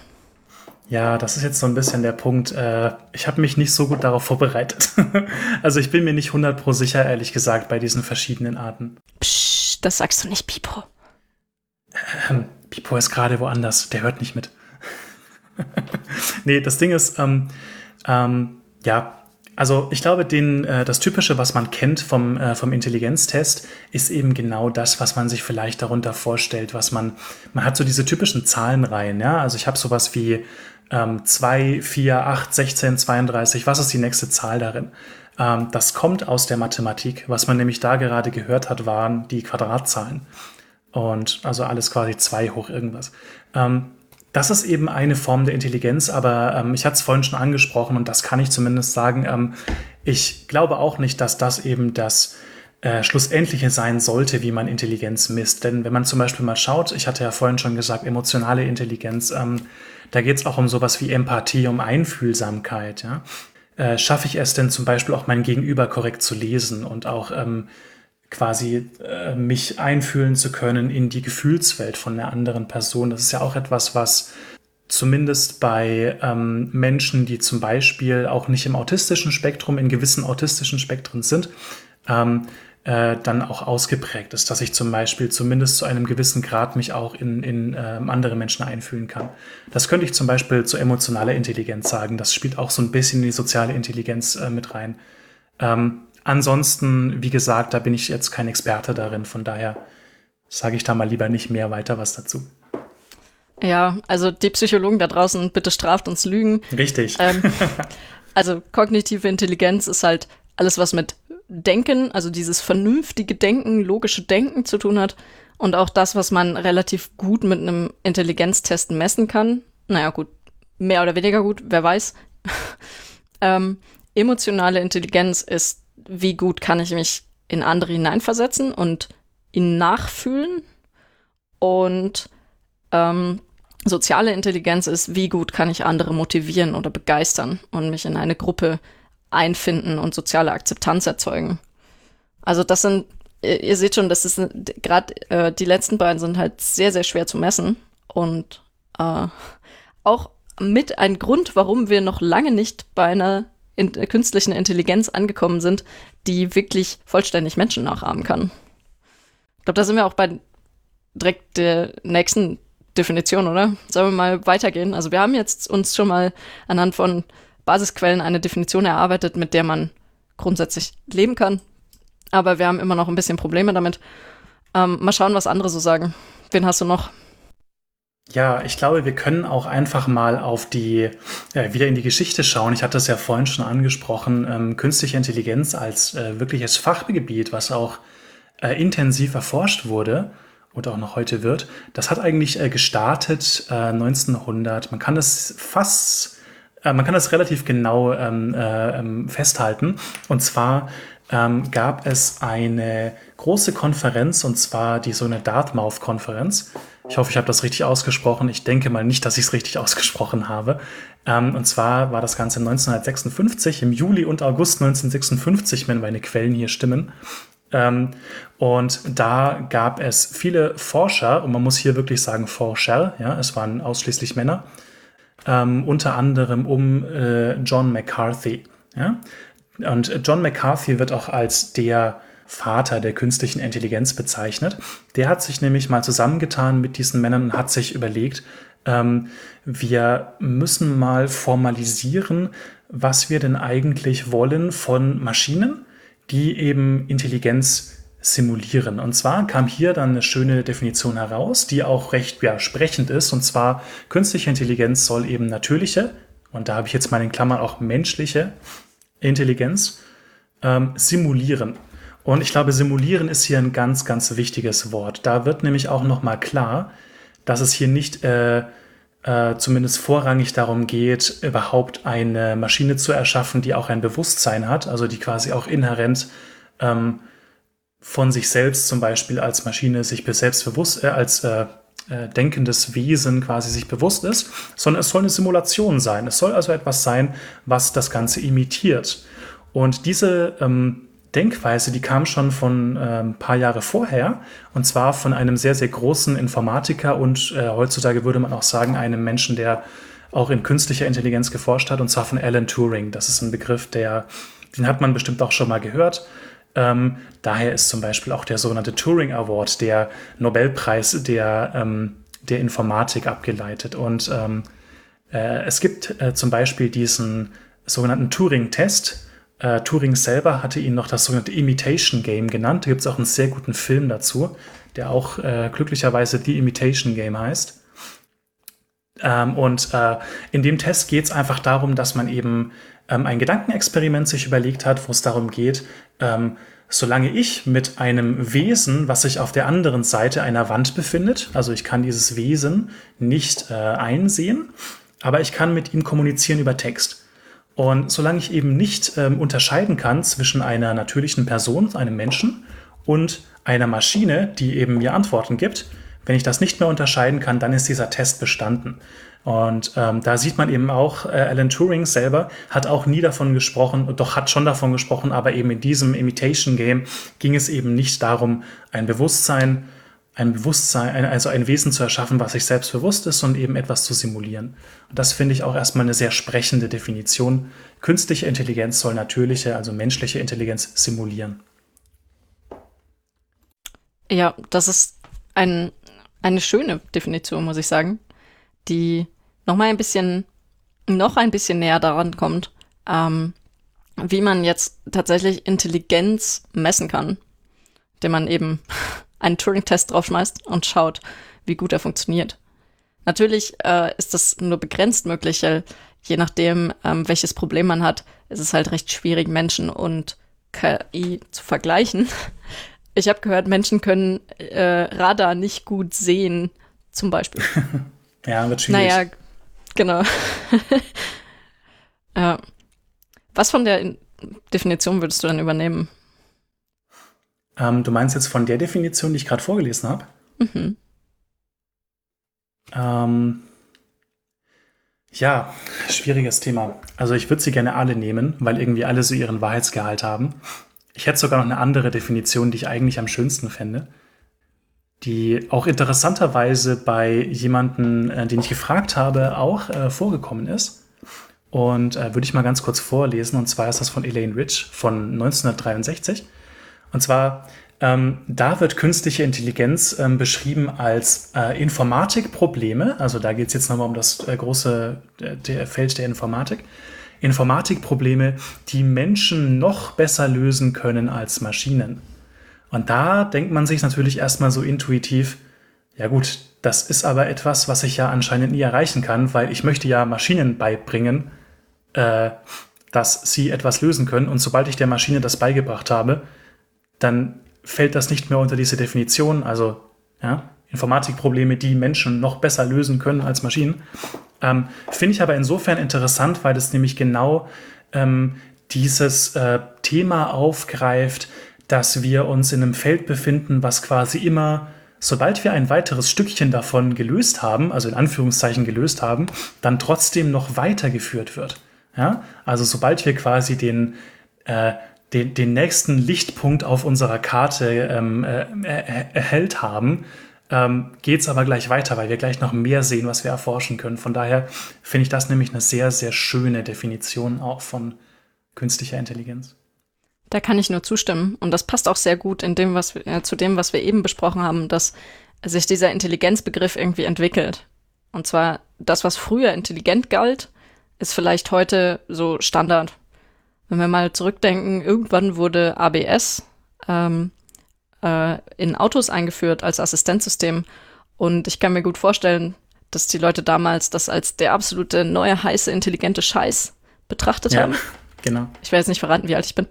Ja, das ist jetzt so ein bisschen der Punkt. Äh, ich habe mich nicht so gut darauf vorbereitet. also ich bin mir nicht 100% sicher, ehrlich gesagt, bei diesen verschiedenen Arten. Psch, das sagst du nicht, Pipo. Ähm, Pipo ist gerade woanders, der hört nicht mit. nee, das Ding ist, ähm, ähm, ja, also ich glaube, den, äh, das Typische, was man kennt vom, äh, vom Intelligenztest, ist eben genau das, was man sich vielleicht darunter vorstellt, was man, man hat so diese typischen Zahlenreihen, ja. Also ich habe sowas wie ähm, 2, 4, 8, 16, 32, was ist die nächste Zahl darin? Ähm, das kommt aus der Mathematik. Was man nämlich da gerade gehört hat, waren die Quadratzahlen. Und also alles quasi 2 hoch irgendwas. Ähm, das ist eben eine Form der Intelligenz, aber ähm, ich hatte es vorhin schon angesprochen und das kann ich zumindest sagen. Ähm, ich glaube auch nicht, dass das eben das äh, schlussendliche sein sollte, wie man Intelligenz misst. Denn wenn man zum Beispiel mal schaut, ich hatte ja vorhin schon gesagt, emotionale Intelligenz, ähm, da geht es auch um sowas wie Empathie, um Einfühlsamkeit. Ja? Äh, schaffe ich es denn zum Beispiel auch mein Gegenüber korrekt zu lesen und auch ähm, quasi äh, mich einfühlen zu können in die Gefühlswelt von der anderen Person. Das ist ja auch etwas, was zumindest bei ähm, Menschen, die zum Beispiel auch nicht im autistischen Spektrum, in gewissen autistischen Spektren sind, ähm, äh, dann auch ausgeprägt ist, dass ich zum Beispiel zumindest zu einem gewissen Grad mich auch in, in äh, andere Menschen einfühlen kann. Das könnte ich zum Beispiel zu emotionaler Intelligenz sagen. Das spielt auch so ein bisschen in die soziale Intelligenz äh, mit rein. Ähm, ansonsten, wie gesagt, da bin ich jetzt kein Experte darin. Von daher sage ich da mal lieber nicht mehr weiter was dazu. Ja, also die Psychologen da draußen, bitte straft uns Lügen. Richtig. Ähm, also kognitive Intelligenz ist halt alles, was mit Denken, also dieses vernünftige Denken, logische Denken zu tun hat und auch das, was man relativ gut mit einem Intelligenztest messen kann. Naja, gut, mehr oder weniger gut, wer weiß. ähm, emotionale Intelligenz ist, wie gut kann ich mich in andere hineinversetzen und ihn nachfühlen. Und ähm, soziale Intelligenz ist, wie gut kann ich andere motivieren oder begeistern und mich in eine Gruppe einfinden und soziale Akzeptanz erzeugen. Also das sind, ihr, ihr seht schon, das ist gerade äh, die letzten beiden sind halt sehr, sehr schwer zu messen und äh, auch mit ein Grund, warum wir noch lange nicht bei einer in, äh, künstlichen Intelligenz angekommen sind, die wirklich vollständig Menschen nachahmen kann. Ich glaube, da sind wir auch bei direkt der nächsten Definition, oder? Sollen wir mal weitergehen? Also wir haben jetzt uns schon mal anhand von Basisquellen eine Definition erarbeitet, mit der man grundsätzlich leben kann. Aber wir haben immer noch ein bisschen Probleme damit. Ähm, mal schauen, was andere so sagen. Wen hast du noch? Ja, ich glaube, wir können auch einfach mal auf die, äh, wieder in die Geschichte schauen. Ich hatte es ja vorhin schon angesprochen, ähm, künstliche Intelligenz als äh, wirkliches Fachgebiet, was auch äh, intensiv erforscht wurde und auch noch heute wird. Das hat eigentlich äh, gestartet 1900. Äh, man kann es fast äh, man kann das relativ genau ähm, äh, ähm, festhalten. Und zwar ähm, gab es eine große Konferenz, und zwar die so eine Dartmouth-Konferenz. Ich hoffe, ich habe das richtig ausgesprochen. Ich denke mal nicht, dass ich es richtig ausgesprochen habe. Ähm, und zwar war das Ganze 1956, im Juli und August 1956, wenn meine Quellen hier stimmen. Ähm, und da gab es viele Forscher, und man muss hier wirklich sagen Forscher, ja, es waren ausschließlich Männer, ähm, unter anderem um äh, John McCarthy. Ja? Und John McCarthy wird auch als der Vater der künstlichen Intelligenz bezeichnet. Der hat sich nämlich mal zusammengetan mit diesen Männern und hat sich überlegt, ähm, wir müssen mal formalisieren, was wir denn eigentlich wollen von Maschinen, die eben Intelligenz simulieren. Und zwar kam hier dann eine schöne Definition heraus, die auch recht ja, sprechend ist. Und zwar, künstliche Intelligenz soll eben natürliche, und da habe ich jetzt mal in Klammern auch menschliche Intelligenz, ähm, simulieren. Und ich glaube, simulieren ist hier ein ganz, ganz wichtiges Wort. Da wird nämlich auch nochmal klar, dass es hier nicht äh, äh, zumindest vorrangig darum geht, überhaupt eine Maschine zu erschaffen, die auch ein Bewusstsein hat, also die quasi auch inhärent ähm, von sich selbst zum Beispiel als Maschine sich selbstbewusst, äh, als äh, äh, denkendes Wesen quasi sich bewusst ist, sondern es soll eine Simulation sein. Es soll also etwas sein, was das Ganze imitiert. Und diese ähm, Denkweise, die kam schon von äh, ein paar Jahre vorher, und zwar von einem sehr, sehr großen Informatiker und äh, heutzutage würde man auch sagen, einem Menschen, der auch in künstlicher Intelligenz geforscht hat, und zwar von Alan Turing. Das ist ein Begriff, der, den hat man bestimmt auch schon mal gehört. Ähm, daher ist zum Beispiel auch der sogenannte Turing Award, der Nobelpreis der, ähm, der Informatik abgeleitet. Und ähm, äh, es gibt äh, zum Beispiel diesen sogenannten Turing-Test. Äh, Turing selber hatte ihn noch das sogenannte Imitation Game genannt. Da gibt es auch einen sehr guten Film dazu, der auch äh, glücklicherweise The Imitation Game heißt. Ähm, und äh, in dem Test geht es einfach darum, dass man eben ähm, ein Gedankenexperiment sich überlegt hat, wo es darum geht, ähm, solange ich mit einem Wesen, was sich auf der anderen Seite einer Wand befindet, also ich kann dieses Wesen nicht äh, einsehen, aber ich kann mit ihm kommunizieren über Text. Und solange ich eben nicht ähm, unterscheiden kann zwischen einer natürlichen Person, einem Menschen, und einer Maschine, die eben mir Antworten gibt. Wenn ich das nicht mehr unterscheiden kann, dann ist dieser Test bestanden. Und ähm, da sieht man eben auch, äh, Alan Turing selber hat auch nie davon gesprochen, doch hat schon davon gesprochen, aber eben in diesem Imitation Game ging es eben nicht darum, ein Bewusstsein, ein Bewusstsein, also ein Wesen zu erschaffen, was sich selbst bewusst ist und eben etwas zu simulieren. Und das finde ich auch erstmal eine sehr sprechende Definition. Künstliche Intelligenz soll natürliche, also menschliche Intelligenz simulieren. Ja, das ist ein, eine schöne Definition, muss ich sagen die noch mal ein bisschen, noch ein bisschen näher daran kommt, ähm, wie man jetzt tatsächlich Intelligenz messen kann, indem man eben einen Turing-Test draufschmeißt und schaut, wie gut er funktioniert. Natürlich äh, ist das nur begrenzt möglich, weil je nachdem, ähm, welches Problem man hat, ist es halt recht schwierig, Menschen und KI zu vergleichen. Ich habe gehört, Menschen können äh, Radar nicht gut sehen, zum Beispiel. Ja, wird schwierig. Naja, genau. äh, was von der Definition würdest du dann übernehmen? Ähm, du meinst jetzt von der Definition, die ich gerade vorgelesen habe? Mhm. Ähm, ja, schwieriges Thema. Also ich würde sie gerne alle nehmen, weil irgendwie alle so ihren Wahrheitsgehalt haben. Ich hätte sogar noch eine andere Definition, die ich eigentlich am schönsten fände die auch interessanterweise bei jemanden, äh, den ich gefragt habe, auch äh, vorgekommen ist. Und äh, würde ich mal ganz kurz vorlesen. Und zwar ist das von Elaine Rich von 1963. Und zwar, ähm, da wird künstliche Intelligenz ähm, beschrieben als äh, Informatikprobleme. Also da geht es jetzt nochmal um das äh, große äh, der Feld der Informatik. Informatikprobleme, die Menschen noch besser lösen können als Maschinen. Und da denkt man sich natürlich erstmal so intuitiv, ja gut, das ist aber etwas, was ich ja anscheinend nie erreichen kann, weil ich möchte ja Maschinen beibringen, äh, dass sie etwas lösen können. Und sobald ich der Maschine das beigebracht habe, dann fällt das nicht mehr unter diese Definition. Also ja, Informatikprobleme, die Menschen noch besser lösen können als Maschinen. Ähm, Finde ich aber insofern interessant, weil es nämlich genau ähm, dieses äh, Thema aufgreift, dass wir uns in einem Feld befinden, was quasi immer, sobald wir ein weiteres Stückchen davon gelöst haben, also in Anführungszeichen gelöst haben, dann trotzdem noch weitergeführt wird. Ja? Also sobald wir quasi den, äh, den, den nächsten Lichtpunkt auf unserer Karte ähm, äh, erhellt haben, ähm, geht es aber gleich weiter, weil wir gleich noch mehr sehen, was wir erforschen können. Von daher finde ich das nämlich eine sehr, sehr schöne Definition auch von künstlicher Intelligenz. Da kann ich nur zustimmen. Und das passt auch sehr gut in dem, was äh, zu dem, was wir eben besprochen haben, dass sich dieser Intelligenzbegriff irgendwie entwickelt. Und zwar das, was früher intelligent galt, ist vielleicht heute so Standard. Wenn wir mal zurückdenken, irgendwann wurde ABS ähm, äh, in Autos eingeführt als Assistenzsystem. Und ich kann mir gut vorstellen, dass die Leute damals das als der absolute neue, heiße, intelligente Scheiß betrachtet ja. haben. Genau. Ich werde jetzt nicht verraten, wie alt ich bin.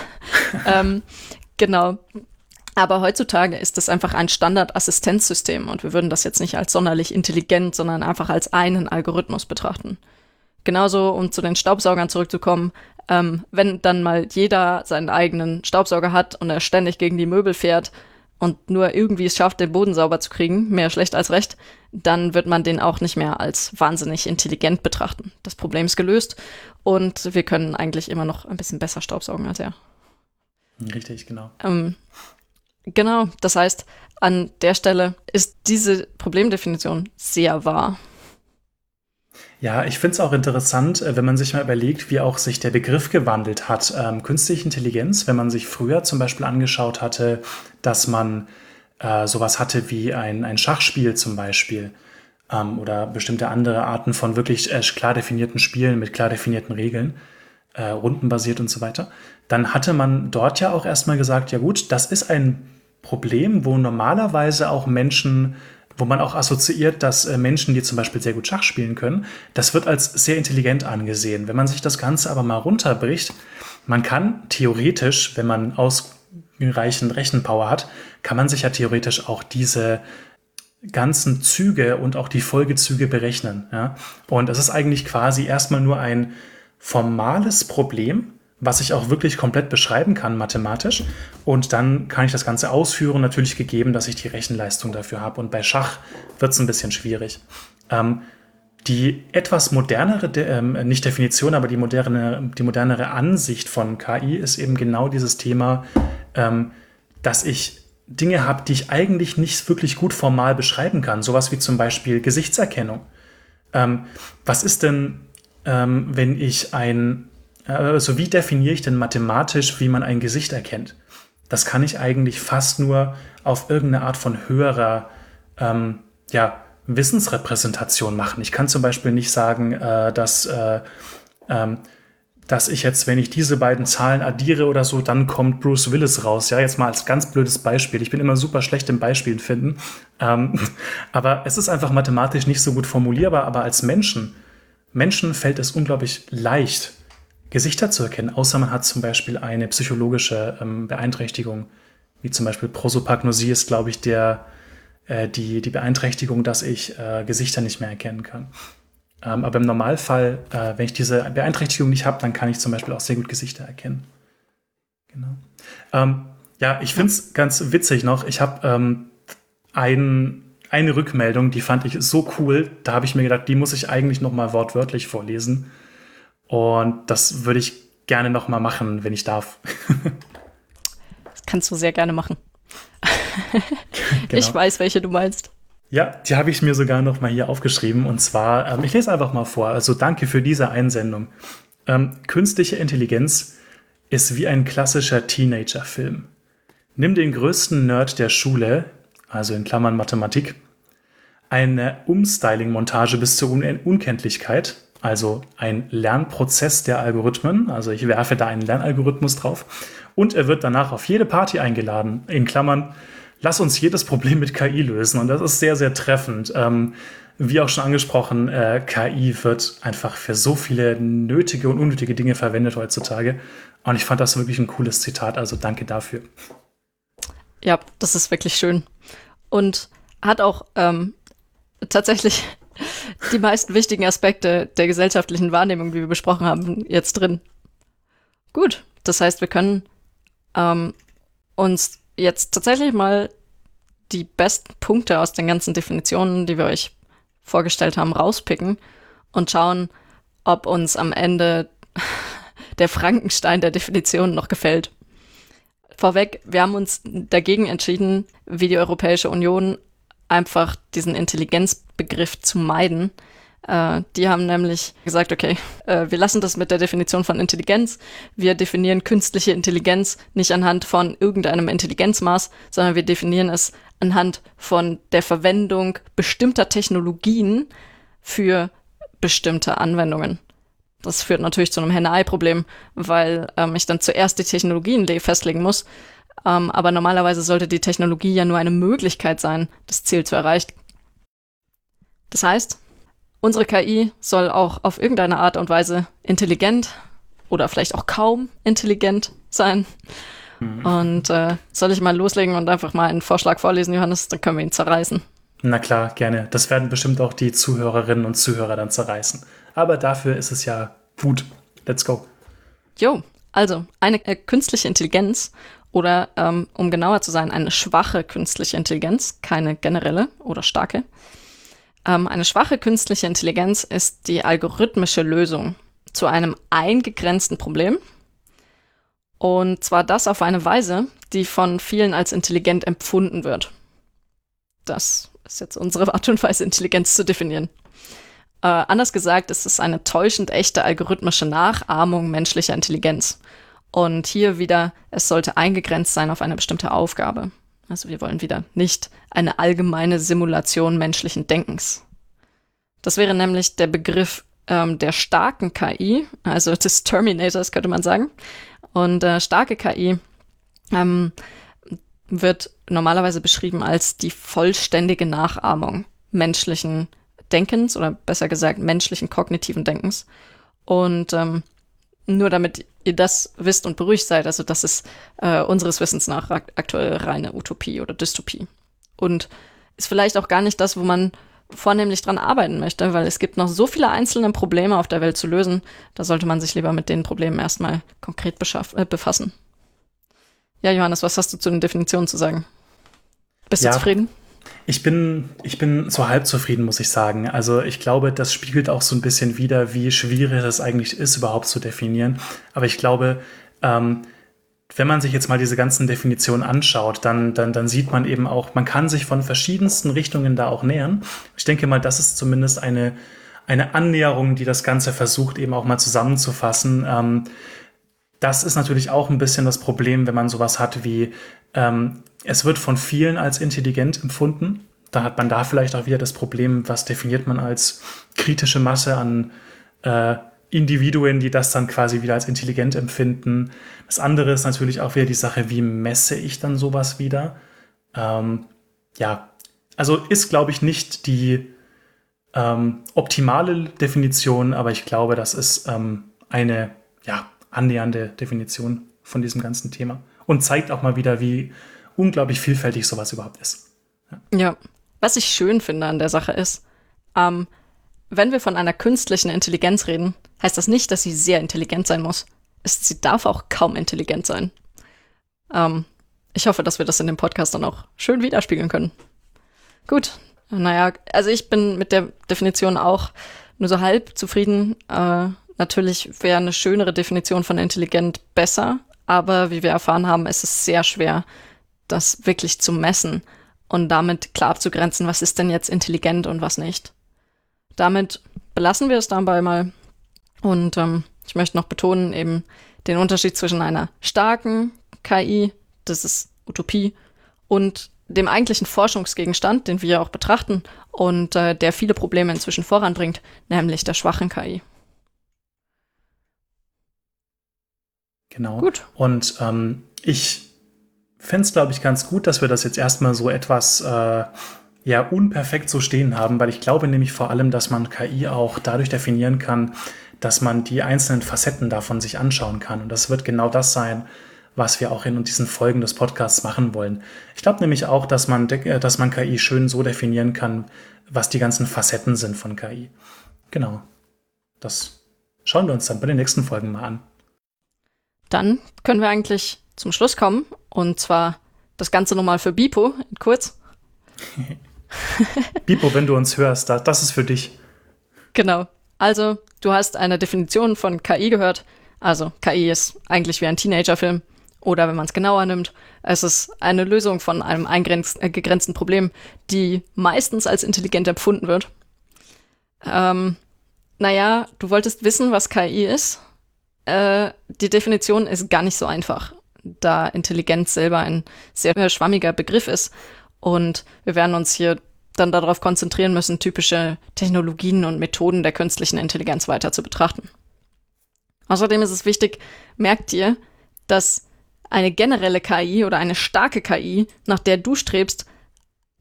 ähm, genau. Aber heutzutage ist das einfach ein Standardassistenzsystem und wir würden das jetzt nicht als sonderlich intelligent, sondern einfach als einen Algorithmus betrachten. Genauso, um zu den Staubsaugern zurückzukommen, ähm, wenn dann mal jeder seinen eigenen Staubsauger hat und er ständig gegen die Möbel fährt und nur irgendwie es schafft, den Boden sauber zu kriegen, mehr schlecht als recht, dann wird man den auch nicht mehr als wahnsinnig intelligent betrachten. Das Problem ist gelöst und wir können eigentlich immer noch ein bisschen besser Staubsaugen als er. Richtig, genau. Ähm, genau, das heißt, an der Stelle ist diese Problemdefinition sehr wahr. Ja, ich finde es auch interessant, äh, wenn man sich mal überlegt, wie auch sich der Begriff gewandelt hat. Ähm, künstliche Intelligenz, wenn man sich früher zum Beispiel angeschaut hatte, dass man äh, sowas hatte wie ein, ein Schachspiel zum Beispiel ähm, oder bestimmte andere Arten von wirklich äh, klar definierten Spielen mit klar definierten Regeln, äh, rundenbasiert und so weiter, dann hatte man dort ja auch erstmal gesagt, ja gut, das ist ein Problem, wo normalerweise auch Menschen wo man auch assoziiert, dass äh, Menschen, die zum Beispiel sehr gut Schach spielen können, das wird als sehr intelligent angesehen. Wenn man sich das Ganze aber mal runterbricht, man kann theoretisch, wenn man ausreichend Rechenpower hat, kann man sich ja theoretisch auch diese ganzen Züge und auch die Folgezüge berechnen. Ja? Und es ist eigentlich quasi erstmal nur ein formales Problem, was ich auch wirklich komplett beschreiben kann mathematisch. Und dann kann ich das Ganze ausführen, natürlich gegeben, dass ich die Rechenleistung dafür habe. Und bei Schach wird es ein bisschen schwierig. Ähm, die etwas modernere, ähm, nicht Definition, aber die moderne, die modernere Ansicht von KI ist eben genau dieses Thema, ähm, dass ich Dinge habe, die ich eigentlich nicht wirklich gut formal beschreiben kann. Sowas wie zum Beispiel Gesichtserkennung. Ähm, was ist denn, ähm, wenn ich ein, also wie definiere ich denn mathematisch, wie man ein Gesicht erkennt? Das kann ich eigentlich fast nur auf irgendeine Art von höherer, ähm, ja, Wissensrepräsentation machen. Ich kann zum Beispiel nicht sagen, äh, dass, äh, ähm, dass ich jetzt, wenn ich diese beiden Zahlen addiere oder so, dann kommt Bruce Willis raus. Ja, jetzt mal als ganz blödes Beispiel. Ich bin immer super schlecht im Beispielen finden. Ähm, aber es ist einfach mathematisch nicht so gut formulierbar. Aber als Menschen, Menschen fällt es unglaublich leicht, Gesichter zu erkennen, außer man hat zum Beispiel eine psychologische ähm, Beeinträchtigung, wie zum Beispiel Prosopagnosie ist, glaube ich, der äh, die, die Beeinträchtigung, dass ich äh, Gesichter nicht mehr erkennen kann. Ähm, aber im Normalfall, äh, wenn ich diese Beeinträchtigung nicht habe, dann kann ich zum Beispiel auch sehr gut Gesichter erkennen. Genau. Ähm, ja, ich finde es ganz witzig noch. Ich habe ähm, ein, eine Rückmeldung, die fand ich so cool. Da habe ich mir gedacht, die muss ich eigentlich noch mal wortwörtlich vorlesen. Und das würde ich gerne noch mal machen, wenn ich darf. das kannst du sehr gerne machen. genau. Ich weiß, welche du meinst. Ja, die habe ich mir sogar noch mal hier aufgeschrieben. Und zwar, ähm, ich lese einfach mal vor. Also danke für diese Einsendung. Ähm, künstliche Intelligenz ist wie ein klassischer Teenager-Film. Nimm den größten Nerd der Schule, also in Klammern Mathematik, eine Umstyling-Montage bis zur Un Unkenntlichkeit, also ein Lernprozess der Algorithmen, also ich werfe da einen Lernalgorithmus drauf, und er wird danach auf jede Party eingeladen, in Klammern lass uns jedes Problem mit KI lösen. Und das ist sehr, sehr treffend. Ähm, wie auch schon angesprochen, äh, KI wird einfach für so viele nötige und unnötige Dinge verwendet heutzutage. Und ich fand das wirklich ein cooles Zitat, also danke dafür. Ja, das ist wirklich schön. Und hat auch ähm, tatsächlich die meisten wichtigen Aspekte der gesellschaftlichen Wahrnehmung, die wir besprochen haben, jetzt drin. Gut, das heißt, wir können ähm, uns jetzt tatsächlich mal die besten Punkte aus den ganzen Definitionen, die wir euch vorgestellt haben, rauspicken und schauen, ob uns am Ende der Frankenstein der Definitionen noch gefällt. Vorweg, wir haben uns dagegen entschieden, wie die Europäische Union einfach diesen Intelligenzbegriff zu meiden äh, die haben nämlich gesagt, okay, äh, wir lassen das mit der Definition von Intelligenz. Wir definieren künstliche Intelligenz nicht anhand von irgendeinem Intelligenzmaß, sondern wir definieren es anhand von der Verwendung bestimmter Technologien für bestimmte Anwendungen. Das führt natürlich zu einem Henne-Ei-Problem, weil ähm, ich dann zuerst die Technologien festlegen muss. Ähm, aber normalerweise sollte die Technologie ja nur eine Möglichkeit sein, das Ziel zu erreichen. Das heißt, Unsere KI soll auch auf irgendeine Art und Weise intelligent oder vielleicht auch kaum intelligent sein. Mhm. Und äh, soll ich mal loslegen und einfach mal einen Vorschlag vorlesen, Johannes? Dann können wir ihn zerreißen. Na klar, gerne. Das werden bestimmt auch die Zuhörerinnen und Zuhörer dann zerreißen. Aber dafür ist es ja gut. Let's go. Jo, also eine äh, künstliche Intelligenz oder ähm, um genauer zu sein, eine schwache künstliche Intelligenz, keine generelle oder starke, ähm, eine schwache künstliche Intelligenz ist die algorithmische Lösung zu einem eingegrenzten Problem. Und zwar das auf eine Weise, die von vielen als intelligent empfunden wird. Das ist jetzt unsere Art und Weise, Intelligenz zu definieren. Äh, anders gesagt, ist es eine täuschend echte algorithmische Nachahmung menschlicher Intelligenz. Und hier wieder, es sollte eingegrenzt sein auf eine bestimmte Aufgabe. Also wir wollen wieder nicht eine allgemeine Simulation menschlichen Denkens. Das wäre nämlich der Begriff ähm, der starken KI, also des Terminators könnte man sagen. Und äh, starke KI ähm, wird normalerweise beschrieben als die vollständige Nachahmung menschlichen Denkens oder besser gesagt menschlichen kognitiven Denkens. Und ähm, nur damit ihr das wisst und beruhigt seid, also das ist äh, unseres Wissens nach aktuell reine Utopie oder Dystopie. Und ist vielleicht auch gar nicht das, wo man vornehmlich dran arbeiten möchte, weil es gibt noch so viele einzelne Probleme auf der Welt zu lösen. Da sollte man sich lieber mit den Problemen erstmal konkret äh, befassen. Ja, Johannes, was hast du zu den Definitionen zu sagen? Bist ja, du zufrieden? Ich bin, ich bin so halb zufrieden, muss ich sagen. Also ich glaube, das spiegelt auch so ein bisschen wider, wie schwierig es eigentlich ist, überhaupt zu definieren. Aber ich glaube, ähm, wenn man sich jetzt mal diese ganzen Definitionen anschaut, dann, dann, dann sieht man eben auch, man kann sich von verschiedensten Richtungen da auch nähern. Ich denke mal, das ist zumindest eine, eine Annäherung, die das Ganze versucht, eben auch mal zusammenzufassen. Ähm, das ist natürlich auch ein bisschen das Problem, wenn man sowas hat wie, ähm, es wird von vielen als intelligent empfunden. Da hat man da vielleicht auch wieder das Problem, was definiert man als kritische Masse an äh, Individuen, die das dann quasi wieder als intelligent empfinden. Das andere ist natürlich auch wieder die Sache, wie messe ich dann sowas wieder? Ähm, ja, also ist, glaube ich, nicht die ähm, optimale Definition, aber ich glaube, das ist ähm, eine ja, annähernde Definition von diesem ganzen Thema und zeigt auch mal wieder, wie unglaublich vielfältig sowas überhaupt ist. Ja, ja. was ich schön finde an der Sache ist, ähm, wenn wir von einer künstlichen Intelligenz reden, heißt das nicht, dass sie sehr intelligent sein muss. sie darf auch kaum intelligent sein. Ähm, ich hoffe, dass wir das in dem Podcast dann auch schön widerspiegeln können. Gut, naja, also ich bin mit der Definition auch nur so halb zufrieden. Äh, natürlich wäre eine schönere Definition von intelligent besser, aber wie wir erfahren haben, ist es sehr schwer, das wirklich zu messen und damit klar abzugrenzen, was ist denn jetzt intelligent und was nicht. Damit belassen wir es dabei mal. Und ähm, ich möchte noch betonen, eben den Unterschied zwischen einer starken KI, das ist Utopie, und dem eigentlichen Forschungsgegenstand, den wir auch betrachten und äh, der viele Probleme inzwischen voranbringt, nämlich der schwachen KI. Genau. Gut. Und ähm, ich fände es, glaube ich, ganz gut, dass wir das jetzt erstmal so etwas äh, ja unperfekt so stehen haben, weil ich glaube nämlich vor allem, dass man KI auch dadurch definieren kann, dass man die einzelnen Facetten davon sich anschauen kann. Und das wird genau das sein, was wir auch in diesen Folgen des Podcasts machen wollen. Ich glaube nämlich auch, dass man, äh, dass man KI schön so definieren kann, was die ganzen Facetten sind von KI. Genau. Das schauen wir uns dann bei den nächsten Folgen mal an. Dann können wir eigentlich zum Schluss kommen. Und zwar das Ganze nochmal für Bipo, kurz. Bipo, wenn du uns hörst, das ist für dich. Genau. Also, du hast eine Definition von KI gehört. Also, KI ist eigentlich wie ein Teenagerfilm. Oder wenn man es genauer nimmt, es ist eine Lösung von einem eingegrenzten äh, Problem, die meistens als intelligent empfunden wird. Ähm, naja, du wolltest wissen, was KI ist. Äh, die Definition ist gar nicht so einfach, da Intelligenz selber ein sehr schwammiger Begriff ist. Und wir werden uns hier dann darauf konzentrieren müssen, typische Technologien und Methoden der künstlichen Intelligenz weiter zu betrachten. Außerdem ist es wichtig, merkt ihr, dass eine generelle KI oder eine starke KI, nach der du strebst,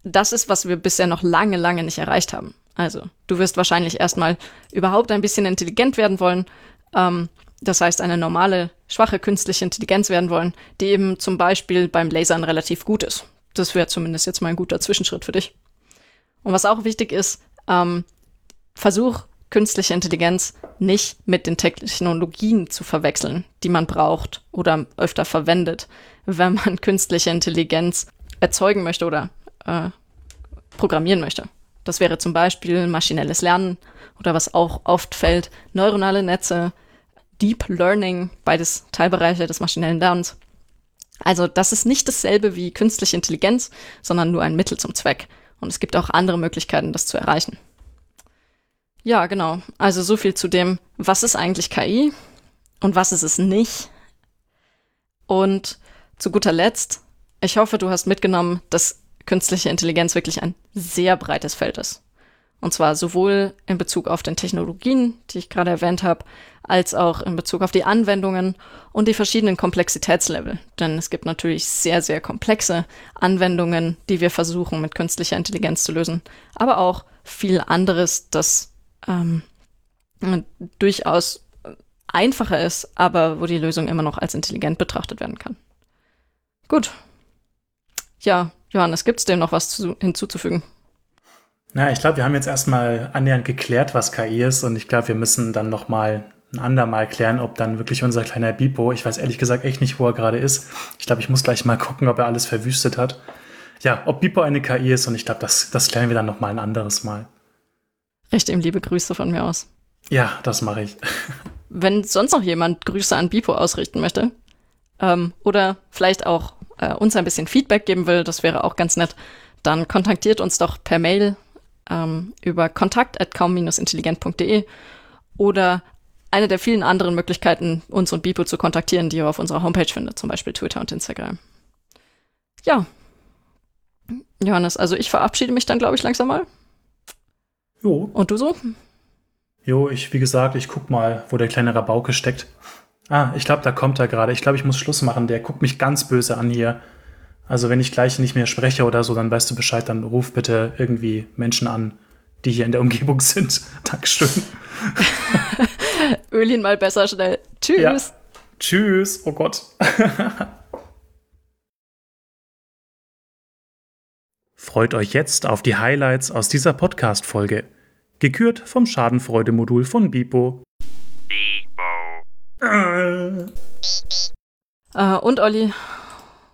das ist, was wir bisher noch lange, lange nicht erreicht haben. Also, du wirst wahrscheinlich erstmal überhaupt ein bisschen intelligent werden wollen, ähm, das heißt eine normale, schwache künstliche Intelligenz werden wollen, die eben zum Beispiel beim Lasern relativ gut ist. Das wäre zumindest jetzt mal ein guter Zwischenschritt für dich. Und was auch wichtig ist, ähm, versuch künstliche Intelligenz nicht mit den Technologien zu verwechseln, die man braucht oder öfter verwendet, wenn man künstliche Intelligenz erzeugen möchte oder äh, programmieren möchte. Das wäre zum Beispiel maschinelles Lernen oder was auch oft fällt, neuronale Netze, Deep Learning, beides Teilbereiche des maschinellen Lernens. Also das ist nicht dasselbe wie künstliche Intelligenz, sondern nur ein Mittel zum Zweck. Und es gibt auch andere Möglichkeiten, das zu erreichen. Ja, genau. Also so viel zu dem, was ist eigentlich KI und was ist es nicht. Und zu guter Letzt, ich hoffe, du hast mitgenommen, dass künstliche Intelligenz wirklich ein sehr breites Feld ist. Und zwar sowohl in Bezug auf den Technologien, die ich gerade erwähnt habe, als auch in Bezug auf die Anwendungen und die verschiedenen Komplexitätslevel. Denn es gibt natürlich sehr, sehr komplexe Anwendungen, die wir versuchen mit künstlicher Intelligenz zu lösen, aber auch viel anderes, das ähm, durchaus einfacher ist, aber wo die Lösung immer noch als intelligent betrachtet werden kann. Gut. Ja, Johannes, gibt es dem noch was zu, hinzuzufügen? Na, ich glaube, wir haben jetzt erstmal annähernd geklärt, was KI ist und ich glaube, wir müssen dann noch mal ein andermal klären, ob dann wirklich unser kleiner Bipo, ich weiß ehrlich gesagt echt nicht, wo er gerade ist. Ich glaube, ich muss gleich mal gucken, ob er alles verwüstet hat. Ja, ob Bipo eine KI ist und ich glaube, das, das klären wir dann noch mal ein anderes Mal. Richte ihm liebe Grüße von mir aus. Ja, das mache ich. Wenn sonst noch jemand Grüße an Bipo ausrichten möchte ähm, oder vielleicht auch äh, uns ein bisschen Feedback geben will, das wäre auch ganz nett, dann kontaktiert uns doch per Mail ähm, über kontakt.kaum-intelligent.de oder eine der vielen anderen Möglichkeiten, uns und Bipo zu kontaktieren, die ihr auf unserer Homepage findet, zum Beispiel Twitter und Instagram. Ja. Johannes, also ich verabschiede mich dann, glaube ich, langsam mal. Jo. Und du so? Jo, ich, wie gesagt, ich guck mal, wo der kleine Rabauke steckt. Ah, ich glaube, da kommt er gerade. Ich glaube, ich muss Schluss machen. Der guckt mich ganz böse an hier. Also wenn ich gleich nicht mehr spreche oder so, dann weißt du Bescheid, dann ruf bitte irgendwie Menschen an, die hier in der Umgebung sind. Dankeschön. Öl ihn mal besser schnell. Tschüss. Ja. Tschüss. Oh Gott. Freut euch jetzt auf die Highlights aus dieser Podcast-Folge. Gekürt vom Schadenfreude-Modul von Bipo. Bipo. Äh, und Olli,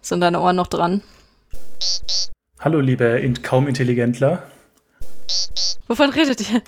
sind deine Ohren noch dran? Hallo, liebe in kaum Intelligentler. Wovon redet ihr?